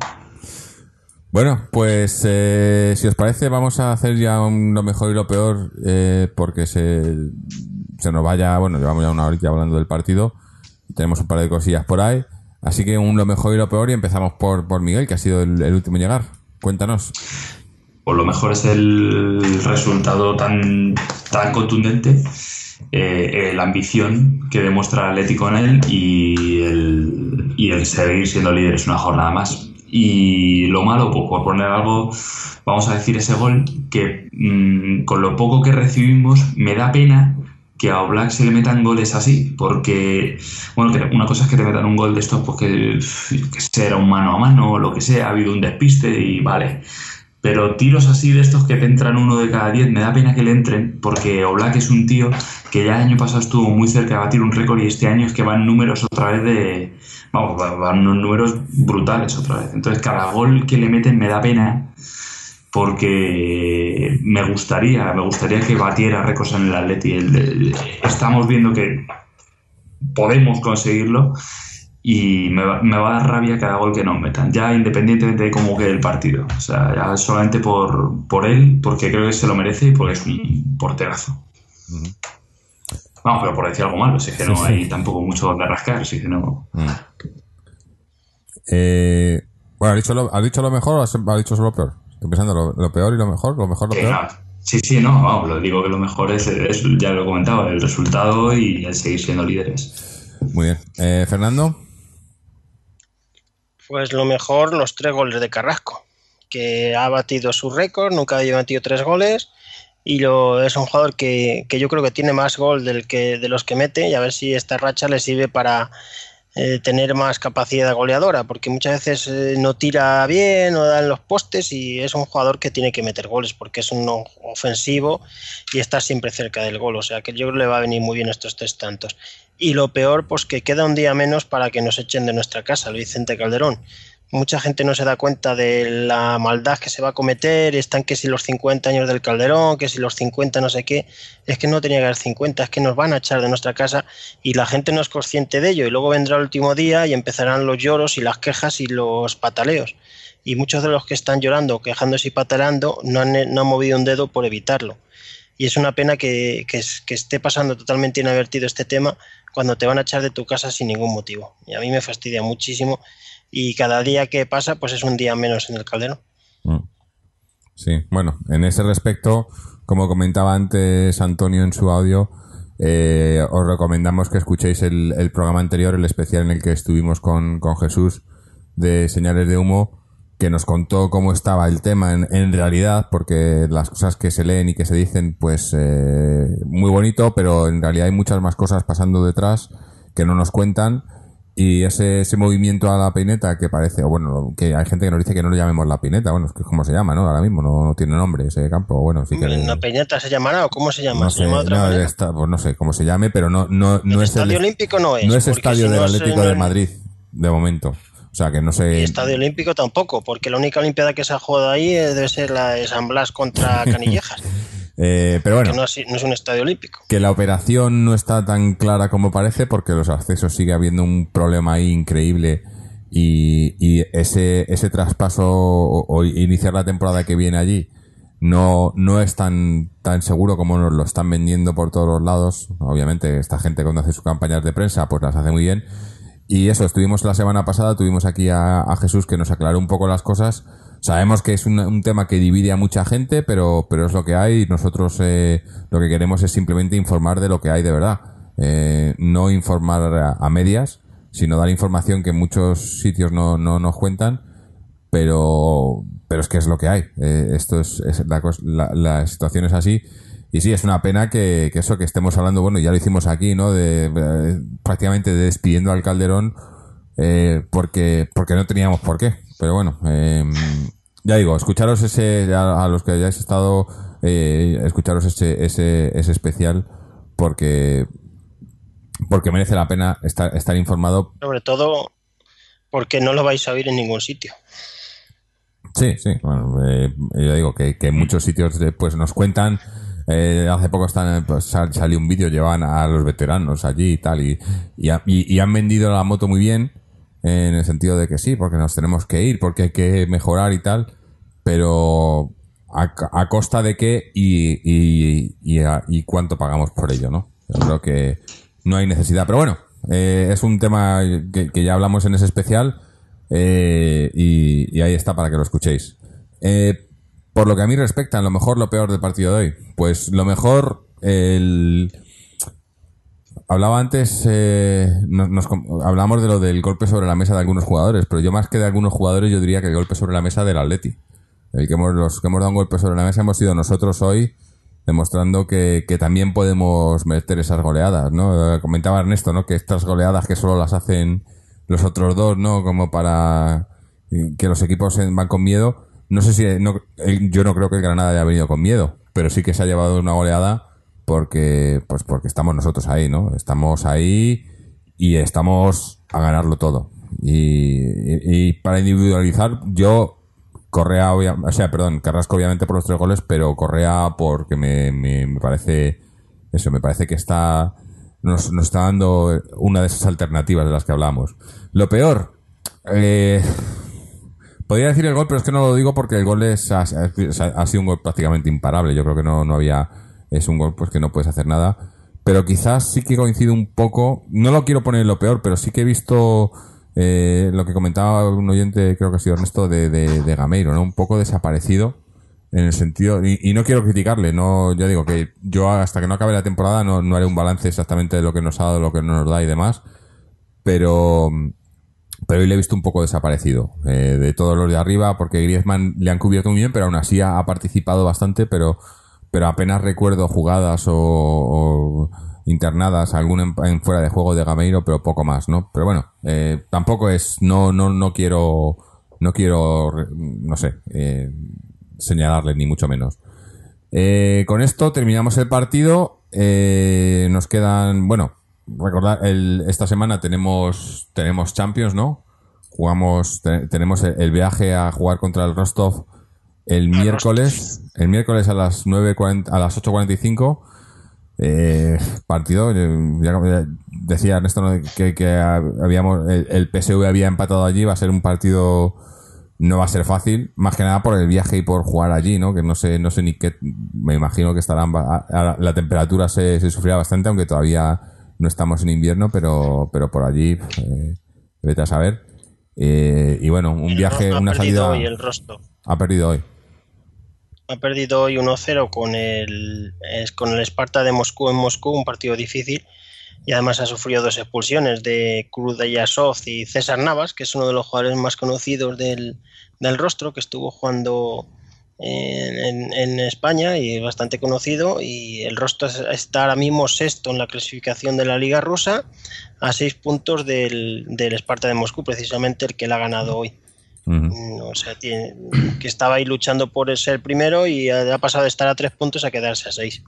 Bueno, pues eh, si os parece vamos a hacer ya un- lo mejor y lo peor eh, porque se, se nos vaya, bueno, llevamos ya una horita hablando del partido, tenemos un par de cosillas por ahí, así que un lo mejor y lo peor y empezamos por, por Miguel, que ha sido el, último en llegar. Cuéntanos. Pues lo mejor es el resultado tan, tan contundente, eh, la ambición que demuestra Atlético en él y el, y el seguir siendo líderes una jornada más. Y lo malo, pues por poner algo, vamos a decir ese gol que mm, con lo poco que recibimos me da pena que a Oblak se le metan goles así, porque, bueno, que una cosa es que te metan un gol de estos, pues que, que sea un mano a mano o lo que sea, ha habido un despiste y vale. Pero tiros así de estos que te entran uno de cada diez, me da pena que le entren, porque Oblak es un tío que ya el año pasado estuvo muy cerca de batir un récord y este año es que van números otra vez de. Vamos, va- van números brutales otra vez. Entonces, cada gol que le meten me da pena, porque me gustaría, me gustaría que batiera récords en el Atleti. El- el- estamos viendo que podemos conseguirlo y me va, me va a dar rabia cada gol que nos metan, ya independientemente de cómo quede el partido. O sea, ya solamente por, por él, porque creo que se lo merece y porque es un porterazo. Vamos, pero por decir algo malo, si es que Sí, no sí. hay tampoco mucho donde rascar, si es que no. Mm. Eh, Bueno, ¿has dicho lo, has dicho lo mejor o has, has dicho solo lo peor? Estoy pensando lo, lo peor y lo mejor, lo mejor, lo peor. Sí, sí, no, vamos, lo digo que lo mejor es, es, ya lo he comentado, el resultado y el seguir siendo líderes. Muy bien. Eh, Fernando. Pues lo mejor, los tres goles de Carrasco, que ha batido su récord, nunca había batido tres goles y lo, es un jugador que, que yo creo que tiene más gol del que, de los que mete y a ver si esta racha le sirve para eh, tener más capacidad goleadora, porque muchas veces eh, no tira bien, no da en los postes y es un jugador que tiene que meter goles porque es un ofensivo y está siempre cerca del gol, o sea que yo creo que le va a venir muy bien estos tres tantos. Y lo peor, pues que queda un día menos para que nos echen de nuestra casa, Vicente Calderón. Mucha gente no se da cuenta de la maldad que se va a cometer, están que si los 50 años del Calderón, que si los 50 no sé qué, es que no tenía que haber 50, es que nos van a echar de nuestra casa y la gente no es consciente de ello y luego vendrá el último día y empezarán los lloros y las quejas y los pataleos. Y muchos de los que están llorando, quejándose y pataleando no han, no han movido un dedo por evitarlo. Y es una pena que, que, que esté pasando totalmente inadvertido este tema cuando te van a echar de tu casa sin ningún motivo. Y a mí me fastidia muchísimo y cada día que pasa pues es un día menos en el calderón. Mm. Sí, bueno, en ese respecto, como comentaba antes Antonio en su audio, eh, os recomendamos que escuchéis el, el programa anterior, el especial en el que estuvimos con, con Jesús de Señales de Humo, que nos contó cómo estaba el tema en, en realidad, porque las cosas que se leen y que se dicen, pues eh, muy bonito, pero en realidad hay muchas más cosas pasando detrás que no nos cuentan. Y ese, ese movimiento a la peineta que parece, o bueno, que hay gente que nos dice que no lo llamemos la peineta, bueno, es que es como se llama, ¿no? Ahora mismo no, no tiene nombre ese campo, bueno, sí que... ¿La peineta se llamará o cómo se llama? no ¿Se sé, llama otra no, pues no sé cómo se llame, pero no, no, no el es Estadio el, Olímpico no es. no es estadio si del Atlético de Madrid, de momento. O sea, que no Y sé... Estadio Olímpico tampoco, porque la única Olimpiada que se ha jugado ahí eh, debe ser la de San Blas contra [laughs] Canillejas, eh, pero bueno, que no es, no es un estadio olímpico. que la operación no está tan clara como parece porque los accesos sigue habiendo un problema ahí increíble y, y ese, ese traspaso o, o iniciar la temporada que viene allí no, no es tan, tan seguro como nos lo están vendiendo por todos los lados. Obviamente esta gente cuando hace sus campañas de prensa pues las hace muy bien. Y eso, estuvimos la semana pasada, tuvimos aquí a, a Jesús que nos aclaró un poco las cosas. Sabemos que es un, tema que divide a mucha gente, pero, pero es lo que hay. Nosotros eh, lo que queremos es simplemente informar de lo que hay de verdad. Eh, no informar a, medias, sino dar información que muchos sitios no, no nos cuentan. Pero, pero es que es lo que hay. Eh, esto es, es la, la, la situación es así. Y sí, es una pena que, eso que estemos hablando, bueno, ya lo hicimos aquí, ¿no? De, eh, prácticamente de despidiendo al Calderón eh, porque, porque no teníamos por qué. Pero bueno, eh, ya digo, escucharos ese, a, a los que hayáis estado, eh, escucharos ese, ese, ese especial porque, porque merece la pena estar, estar informado. Sobre todo porque no lo vais a oír en ningún sitio. Sí, sí, bueno, eh, ya digo que, que muchos sitios pues nos cuentan. eh, hace poco están, pues, sal- salió un vídeo, llevan a los veteranos allí y tal, y, y- y han vendido la moto muy bien, en el sentido de que sí, porque nos tenemos que ir, porque hay que mejorar y tal, pero a, a costa de qué y, y, y, a- y cuánto pagamos por ello, ¿no? Yo creo que no hay necesidad. Pero bueno, eh, es un tema que, ya hablamos en ese especial eh, y, ahí está para que lo escuchéis. Eh, por lo que a mí respecta, lo mejor, lo peor del partido de hoy. Pues lo mejor, el... Hablaba antes, eh, nos, nos hablamos de lo del golpe sobre la mesa de algunos jugadores, pero yo más que de algunos jugadores, yo diría que el golpe sobre la mesa del Atleti. El que hemos, los que hemos dado un golpe sobre la mesa hemos sido nosotros hoy, demostrando que, que también podemos meter esas goleadas, ¿no? Eh, Comentaba Ernesto, ¿no? Que estas goleadas que solo las hacen los otros dos, ¿no? Como para eh, que los equipos eh, van con miedo. No sé si, no, el- yo no creo que el Granada haya venido con miedo, pero sí que se ha llevado una goleada porque, pues porque estamos nosotros ahí, ¿no? Estamos ahí y estamos a ganarlo todo. Y, y- y para individualizar, yo Correa, o sea, perdón, Carrasco obviamente por los tres goles, pero Correa porque me, me, me parece, eso, me parece que está, nos, nos está dando una de esas alternativas de las que hablamos. Lo peor, eh, podría decir el gol, pero es que no lo digo porque el gol es, ha, ha- ha sido un gol prácticamente imparable. Yo creo que no, no había, es un gol pues que no puedes hacer nada. Pero quizás sí que coincido un poco, no lo quiero poner en lo peor, pero sí que he visto eh, lo que comentaba un oyente, creo que ha sido Ernesto, de, de, de Gameiro, ¿no? Un poco desaparecido en el sentido, y, y no quiero criticarle, no, ya digo que yo hasta que no acabe la temporada no, no haré un balance exactamente de lo que nos ha dado, lo que no nos da y demás, pero, pero hoy le he visto un poco desaparecido eh, de todos los de arriba, porque Griezmann le han cubierto muy bien, pero aún así ha, ha participado bastante, pero, pero apenas recuerdo jugadas o, o internadas, algún en, en fuera de juego de Gameiro, pero poco más, ¿no? Pero bueno, eh, tampoco es, no, no, no quiero, no quiero, no sé, eh, señalarle ni mucho menos. Eh, con esto terminamos el partido. Eh, nos quedan, bueno, recordar, el, esta semana tenemos, tenemos Champions, ¿no? Jugamos, te- tenemos el, el viaje a jugar contra el Rostov el miércoles, el miércoles a las 9.40 a las 8.45. Eh, partido, ya, decía Ernesto ¿no? que, que habíamos, el, el PSV había empatado allí, va a ser un partido no va a ser fácil, más que nada por el viaje y por jugar allí, ¿no? Que no sé, no sé ni qué, me imagino que estarán, la temperatura se, se sufrirá bastante, aunque todavía no estamos en invierno, pero, pero por allí, eh, vete a saber. Eh, y bueno, un El viaje, ha una perdido salida, hoy el Rostov. ha perdido hoy. Ha perdido hoy 1-0 con el, con el Sparta de Moscú en Moscú, un partido difícil. Y además ha sufrido dos expulsiones de Krudayasov y César Navas, que es uno de los jugadores más conocidos del, del rostro, que estuvo jugando en, en- España y es bastante conocido. Y el rostro es- está ahora mismo sexto en la clasificación de la Liga Rusa, a seis puntos del, del Sparta de Moscú, precisamente el que la ha ganado hoy. Ujú. Mm, O sea, tiene- que estaba ahí luchando por ser primero y ha ha pasado de estar a tres puntos a quedarse a seis.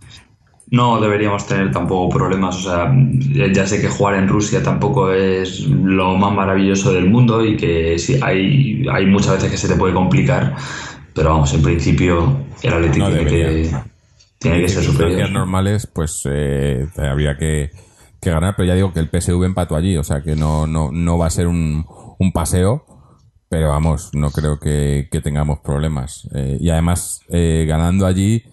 No deberíamos tener tampoco problemas. O sea, ya sé que jugar en Rusia tampoco es lo más maravilloso del mundo y que sí, hay, hay muchas veces que se te puede complicar. Pero vamos, en principio el Atlético No tiene, que, tiene que ser superior. normales, pues eh, habría que, que ganar, pero ya digo que el PSV empató allí, o sea que no, no, no va a ser un, un paseo, pero vamos, no creo que, que tengamos problemas. Eh, y además, eh, ganando allí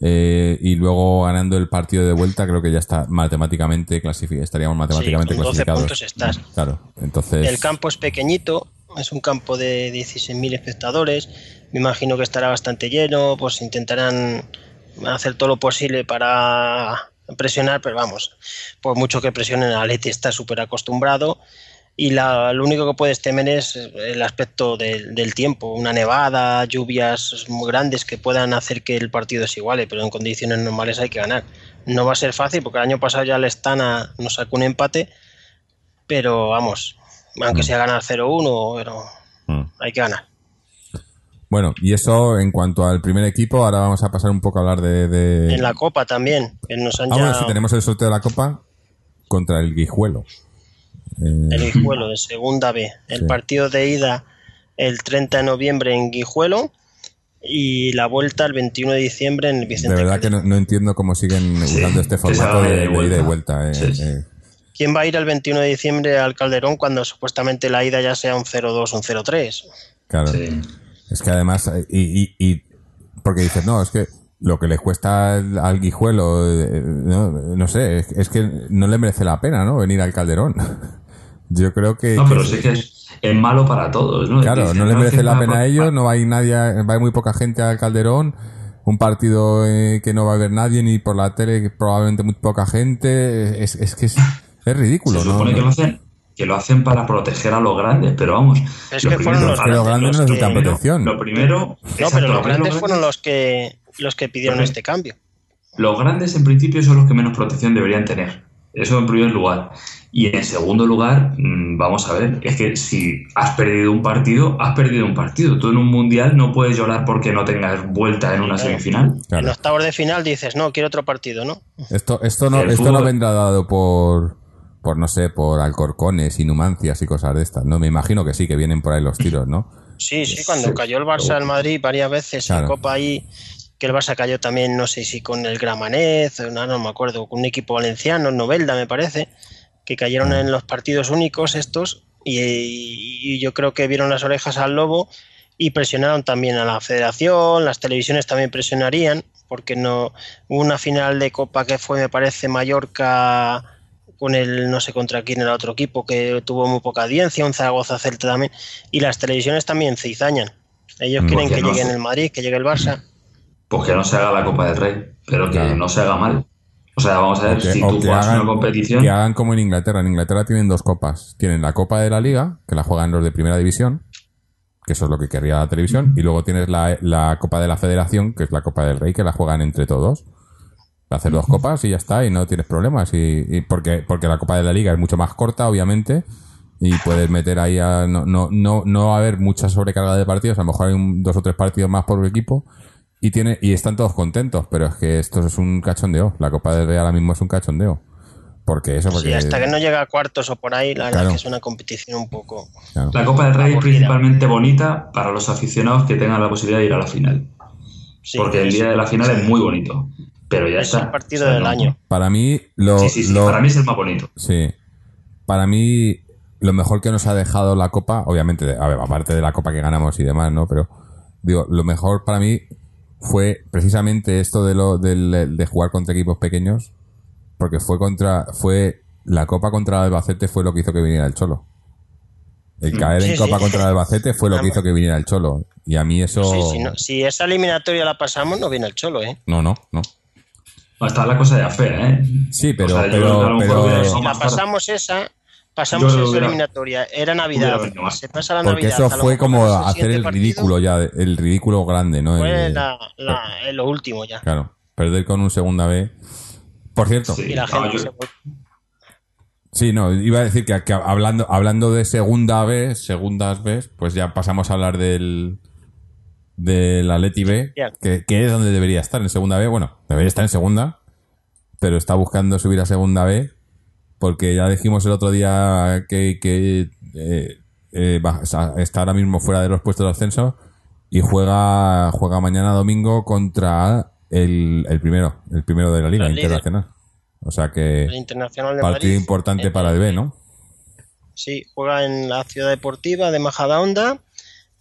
eh, y luego ganando el partido de vuelta, creo que ya está matemáticamente clasificado, estaríamos matemáticamente con 12 clasificados. puntos estás. Claro, entonces. El campo es pequeñito, es un campo de 16.000 espectadores. Me imagino que estará bastante lleno, pues intentarán hacer todo lo posible para presionar, pero vamos, por mucho que presionen, el Atleti está súper acostumbrado. Y la- lo único que puedes temer es el aspecto del- del tiempo, una nevada, lluvias muy grandes que puedan hacer que el partido se iguale, pero en condiciones normales hay que ganar. No va a ser fácil porque el año pasado ya el Stana nos sacó un empate, pero vamos, aunque sea ganar 0-1, pero Mm. hay que ganar. Bueno, y eso en cuanto al primer equipo, ahora vamos a pasar un poco a hablar de. de- En la Copa también, que nos han Ah, ya bueno, sí, tenemos el sorteo de la Copa contra el Guijuelo. Eh, el Guijuelo [laughs] de Segunda B. El Sí. partido de ida el 30 de noviembre en Guijuelo y la vuelta el 21 de diciembre en el de Vicente verdad que no, no entiendo cómo siguen Sí, usando este formato de, de de ida y vuelta. vuelta. eh, Sí, eh. ¿Quién va a ir el 21 de diciembre al Calderón cuando supuestamente la ida ya sea un 0-2 o un 0-3? claro. Sí. Es que además, eh, y, y, y- porque dices, no, es que lo que le cuesta al, al Guijuelo, eh, no, no sé, es, es que no le merece la pena, ¿no? Venir al Calderón. [laughs] Yo creo que. No, pero sí. que es, es malo para todos, ¿no? Claro, Dicen, no le merece la va pena a ellos, no hay nadie, va a ir muy poca gente al Calderón, un partido eh, que no va a haber nadie ni por la tele, que probablemente muy poca gente, es, es que es, es ridículo, Se ¿no? supone que lo hacen que lo hacen para proteger a los grandes, pero vamos. Es lo que fueron primero- los que los grandes no necesitan que- protección. Lo primero. No, exacto, pero lo los primero, grandes fueron los que los que pidieron este cambio. Los grandes en principio son los que menos protección deberían tener. Eso en primer lugar. Y en segundo lugar, mm, vamos a ver, es que si has perdido un partido, has perdido un partido. Tú en un mundial no puedes llorar porque no tengas vuelta en una Claro. semifinal. En Claro. octavos de final dices, no, quiero otro partido, ¿no? Esto, esto no, El esto no vendrá dado por, por, no sé, por alcorcones, inhumancias y cosas de estas, ¿no? Me imagino que sí, que vienen por ahí los tiros, ¿no? Sí, sí, cuando Sí. cayó el Barça al Madrid varias veces Claro. en Copa ahí, que el Barça cayó también, no sé si con el Gramanez, no, no me acuerdo, con un equipo valenciano, Novelda me parece, que cayeron en los partidos únicos estos y, y yo creo que vieron las orejas al lobo y presionaron también a la federación, las televisiones también presionarían, porque no hubo una final de Copa que fue, me parece, Mallorca con el no sé contra quién era otro equipo que tuvo muy poca audiencia, un Zaragoza Celta también, y las televisiones también cizañan. Ellos Mm, quieren porque que no llegue en el Madrid, que llegue el Barça. Pues que no se haga la Copa del Rey, pero que no se haga mal. O sea, vamos a ver, que- si tú juegas hagan- una competición, Que hagan como en Inglaterra. En Inglaterra tienen dos copas. Tienen la Copa de la Liga, que la juegan los de Primera División, que eso es lo que querría la televisión, y luego tienes la, la Copa de la Federación, que es la Copa del Rey, que la juegan entre todos. Hacer dos copas y ya está, y no tienes problemas. Y, y porque, porque la Copa de la Liga es mucho más corta, obviamente, y puedes meter ahí a. No, no, no, no va a haber mucha sobrecarga de partidos, a lo mejor hay un- dos o tres partidos más por equipo. Y tiene y están todos contentos, pero es que esto es un cachondeo. La Copa del Rey ahora mismo es un cachondeo. Porque eso, porque. Sí, hasta que no llega a cuartos o por ahí, la verdad Claro. es que es una competición un poco. claro. la Copa del Rey es principalmente bonita para los aficionados que tengan la posibilidad de ir a la final. Sí, porque el día de la final es muy bonito. Pero ya es está. el partido O sea, del no- año. Para mí, lo. Sí, sí, sí. lo- Para mí es el más bonito. Sí. Para mí, lo mejor que nos ha dejado la Copa, obviamente, a ver, aparte de la Copa que ganamos y demás, ¿no? Pero, digo, lo mejor para mí fue precisamente esto de, lo, del- de jugar contra equipos pequeños, porque fue contra. fue La Copa contra el Albacete fue lo que hizo que viniera el Cholo. El caer en Sí, Copa sí. contra el Albacete fue lo que hizo que viniera el Cholo. Y a mí eso. Sí, sí, no- si esa eliminatoria la pasamos, no viene el cholo, ¿eh? No, no, no. Está la cosa ya fea, ¿eh? Sí, pero- O sea, yo pero- pero- Si la pasamos esa, pasamos esa hubiera- eliminatoria. Era Navidad. Se pasa la Porque Navidad. eso fue como hacer el partido, ridículo ya, el ridículo grande, ¿no? Fue El- la- la- eh, lo último ya. Claro, perder con un segunda B. Por cierto, Sí. Y la No, gente yo- se sí, no, iba a decir que, que hablando, hablando de segunda B, segundas B, pues ya pasamos a hablar del del Atleti B, Bien. que, que es donde debería estar, en segunda B. Bueno, debería estar en segunda, pero está buscando subir a segunda B, porque ya dijimos el otro día que, que eh, eh, va- o sea, está ahora mismo fuera de los puestos de ascenso y juega juega mañana domingo contra el, el primero, el primero de la liga internacional. O sea que El Internacional de partido importante para el B, ¿no? Sí, juega en la ciudad deportiva de Majadahonda.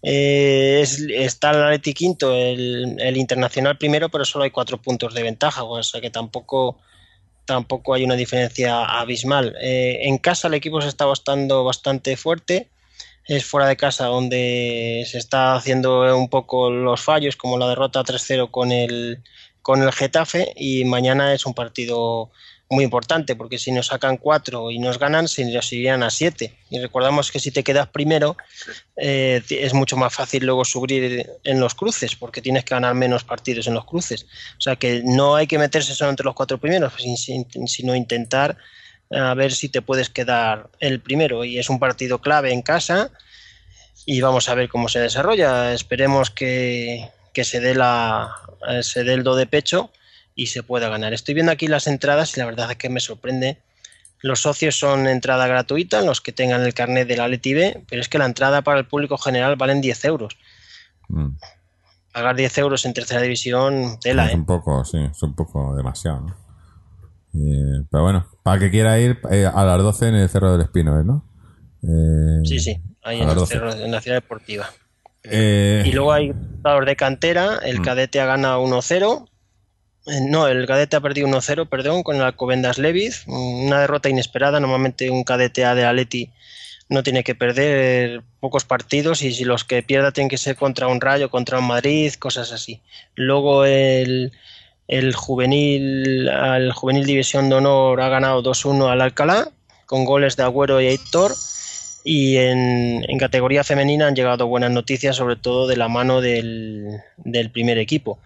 Eh, es- está el Atleti quinto, el, el Internacional primero, pero solo hay cuatro puntos de ventaja, o sea que tampoco, tampoco hay una diferencia abismal. Eh, en casa el equipo se está bastante, bastante fuerte. Es fuera de casa donde se está haciendo un poco los fallos, como la derrota 3-0 con el, con el Getafe, y mañana es un partido muy importante, porque si nos sacan cuatro y nos ganan, se nos irían a siete. Y recordamos que si te quedas primero, eh, es mucho más fácil luego subir en los cruces, porque tienes que ganar menos partidos en los cruces. O sea que no hay que meterse solo entre los cuatro primeros, sin- sino intentar a ver si te puedes quedar el primero. Y es un partido clave en casa y vamos a ver cómo se desarrolla. Esperemos que, que se dé la eh, se dé el do de pecho y se pueda ganar. Estoy viendo aquí las entradas y la verdad es que me sorprende. Los socios son entrada gratuita, los que tengan el carnet de la B, pero es que la entrada para el público general valen 10 euros. Mm. Pagar 10 euros en tercera división, tela, es ¿eh? un poco, sí, es un poco demasiado, ¿no? Eh, pero bueno, para que quiera ir eh, a las 12 en el Cerro del Espino, ¿eh, ¿no? Eh, Sí, sí, ahí en, el 12. cerro- en la ciudad deportiva. eh, Y luego hay jugadores de cantera, el Mm. cadete ha ganado 1-0. Eh, No, el cadete ha perdido 1-0, perdón, con el Alcobendas Levis. Una derrota inesperada. Normalmente un cadete A de Atleti no tiene que perder pocos partidos y si los que pierda tienen que ser contra un Rayo, contra un Madrid, cosas así. Luego el, juvenil, el juvenil División de Honor ha ganado 2-1 al Alcalá con goles de Agüero y Aitor. Y en, categoría femenina han llegado buenas noticias, sobre todo de la mano del primer equipo,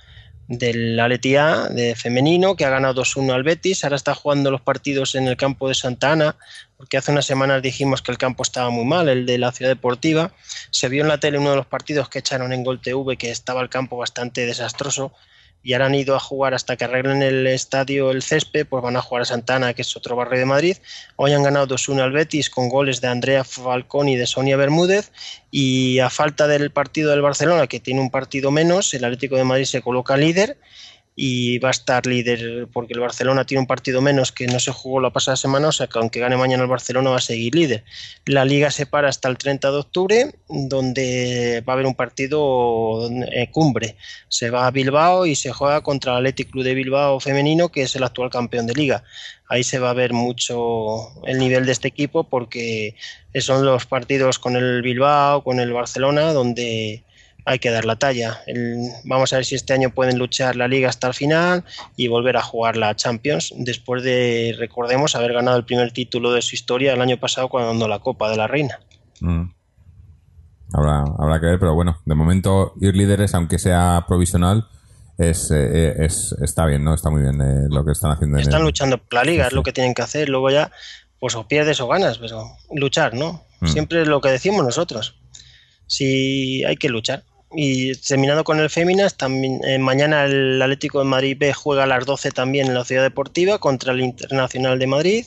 del Atleti A de femenino, que ha ganado 2-1 al Betis. Ahora está jugando los partidos en el campo de Santa Ana, porque hace unas semanas dijimos que el campo estaba muy mal, el de la ciudad deportiva. Se vio en la tele uno de los partidos que echaron en Gol TV, que estaba el campo bastante desastroso. Y ahora han ido a jugar hasta que arreglen el estadio, el césped, pues van a jugar a Santana, que es otro barrio de Madrid. Hoy han ganado 2-1 al Betis con goles de Andrea Falcón y de Sonia Bermúdez. Y a falta del partido del Barcelona, que tiene un partido menos, el Atlético de Madrid se coloca líder. Y va a estar líder porque el Barcelona tiene un partido menos que no se jugó la pasada semana, o sea que aunque gane mañana el Barcelona va a seguir líder. La liga se para hasta el 30 de octubre, donde va a haber un partido eh, cumbre. Se va a Bilbao y se juega contra el Athletic Club de Bilbao femenino, que es el actual campeón de liga. Ahí se va a ver mucho el nivel de este equipo porque son los partidos con el Bilbao, con el Barcelona, donde hay que dar la talla. vamos a ver si este año pueden luchar la liga hasta el final y volver a jugar la Champions después de, recordemos, haber ganado el primer título de su historia el año pasado cuando ganó la Copa de la Reina. Mm. Habrá, habrá que ver, pero bueno, de momento ir líderes, aunque sea provisional, es, eh, es está bien, ¿no? Está muy bien eh, lo que están haciendo. Están luchando por la liga, es lo que tienen que hacer. Luego ya, pues o pierdes o ganas, pero luchar, ¿no? Mm. Siempre es lo que decimos nosotros. Si hay que luchar. Y terminando con el Féminas, también eh, mañana el Atlético de Madrid B juega a las 12 también en la Ciudad Deportiva contra el Internacional de Madrid.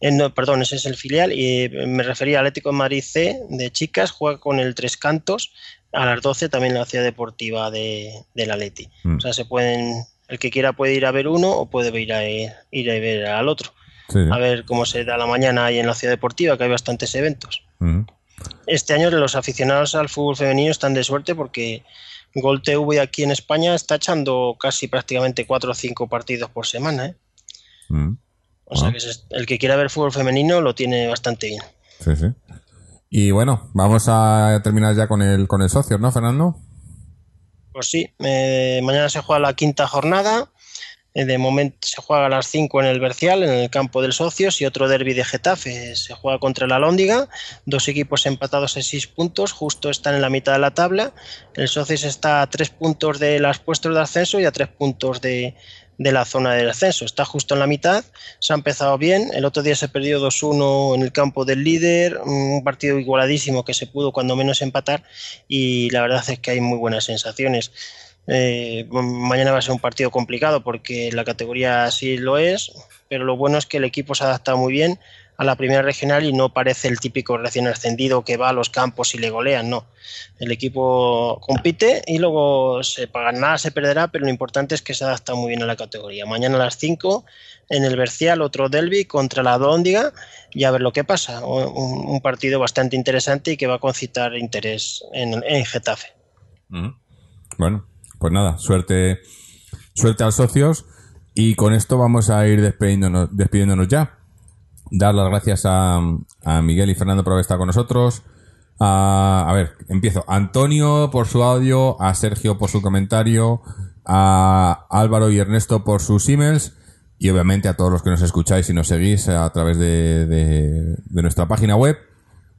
Eh, no, perdón, ese es el filial. Y eh, me refería al Atlético de Madrid C de chicas, juega con el Tres Cantos a las 12 también en la Ciudad Deportiva de, del Atleti. Mm. O sea, se pueden, el que quiera puede ir a ver uno o puede ir a, ir a ver al otro. A ver cómo se da la mañana ahí en la Ciudad Deportiva, que hay bastantes eventos. Mm. Este año los aficionados al fútbol femenino están de suerte porque Gol TV aquí en España está echando casi prácticamente cuatro o cinco partidos por semana. ¿eh? Mm. O sea que el que quiera ver fútbol femenino lo tiene bastante bien. Sí, sí. Y bueno, vamos a terminar ya con el, con el socio, ¿no, Fernando? Pues sí, eh, mañana se juega la quinta jornada. Eh, de momento se juega a las 5 en el Bercial, en el campo del Socios, y otro derby de Getafe. Se juega contra la Lóndiga, dos equipos empatados en 6 puntos, justo están en la mitad de la tabla. El Socios está a 3 puntos de las puestos de ascenso y a 3 puntos de, de la zona del ascenso. Está justo en la mitad, se ha empezado bien. El otro día se perdió 2-1 en el campo del líder, un partido igualadísimo que se pudo cuando menos empatar y la verdad es que hay muy buenas sensaciones. Eh, mañana va a ser un partido complicado porque la categoría sí lo es, pero lo bueno es que el equipo se ha adaptado muy bien a la primera regional y no parece el típico recién ascendido que va a los campos y le golean, no. El equipo compite y luego se paga nada, se perderá, pero lo importante es que se adapta muy bien a la categoría. Mañana a las 5 en el Bercial otro Delby contra la Dóndiga y a ver lo que pasa. Un, partido bastante interesante y que va a concitar interés en, Getafe. Bueno, pues nada, suerte, suerte a los socios. Y con esto vamos a ir despidiéndonos, despidiéndonos ya. Dar las gracias a, Miguel y Fernando por haber estado con nosotros. A, ver, empiezo. Antonio por su audio, a Sergio por su comentario, a Álvaro y Ernesto por sus emails y obviamente a todos los que nos escucháis y nos seguís a través de nuestra página web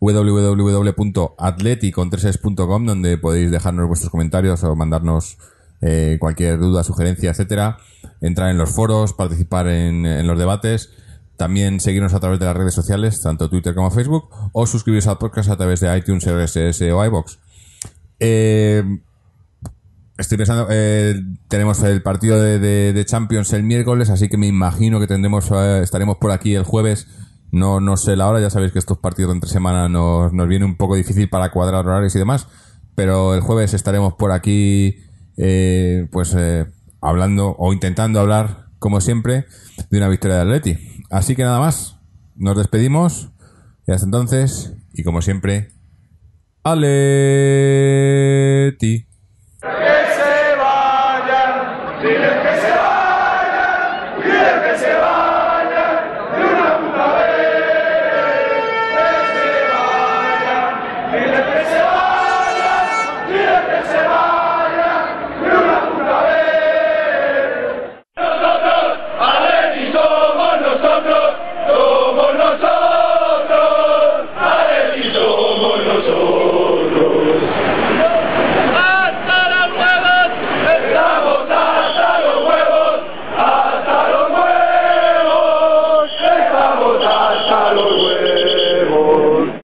www.atleticontreses.com donde podéis dejarnos vuestros comentarios o mandarnos eh, cualquier duda, sugerencia, etcétera. Entrar en los foros, participar en, los debates. También seguirnos a través de las redes sociales, tanto Twitter como Facebook, o suscribiros al podcast a través de iTunes, RSS o iBox. Eh, estoy pensando, eh, tenemos el partido de, Champions el miércoles, así que me imagino que tendremos, estaremos por aquí el jueves no, no sé la hora, ya sabéis que estos partidos entre semana nos, nos viene un poco difícil para cuadrar horarios y demás, pero el jueves estaremos por aquí, eh, pues eh, hablando o intentando hablar, como siempre, de una victoria de Atleti. Así que nada más, nos despedimos y hasta entonces, y como siempre, Aleti.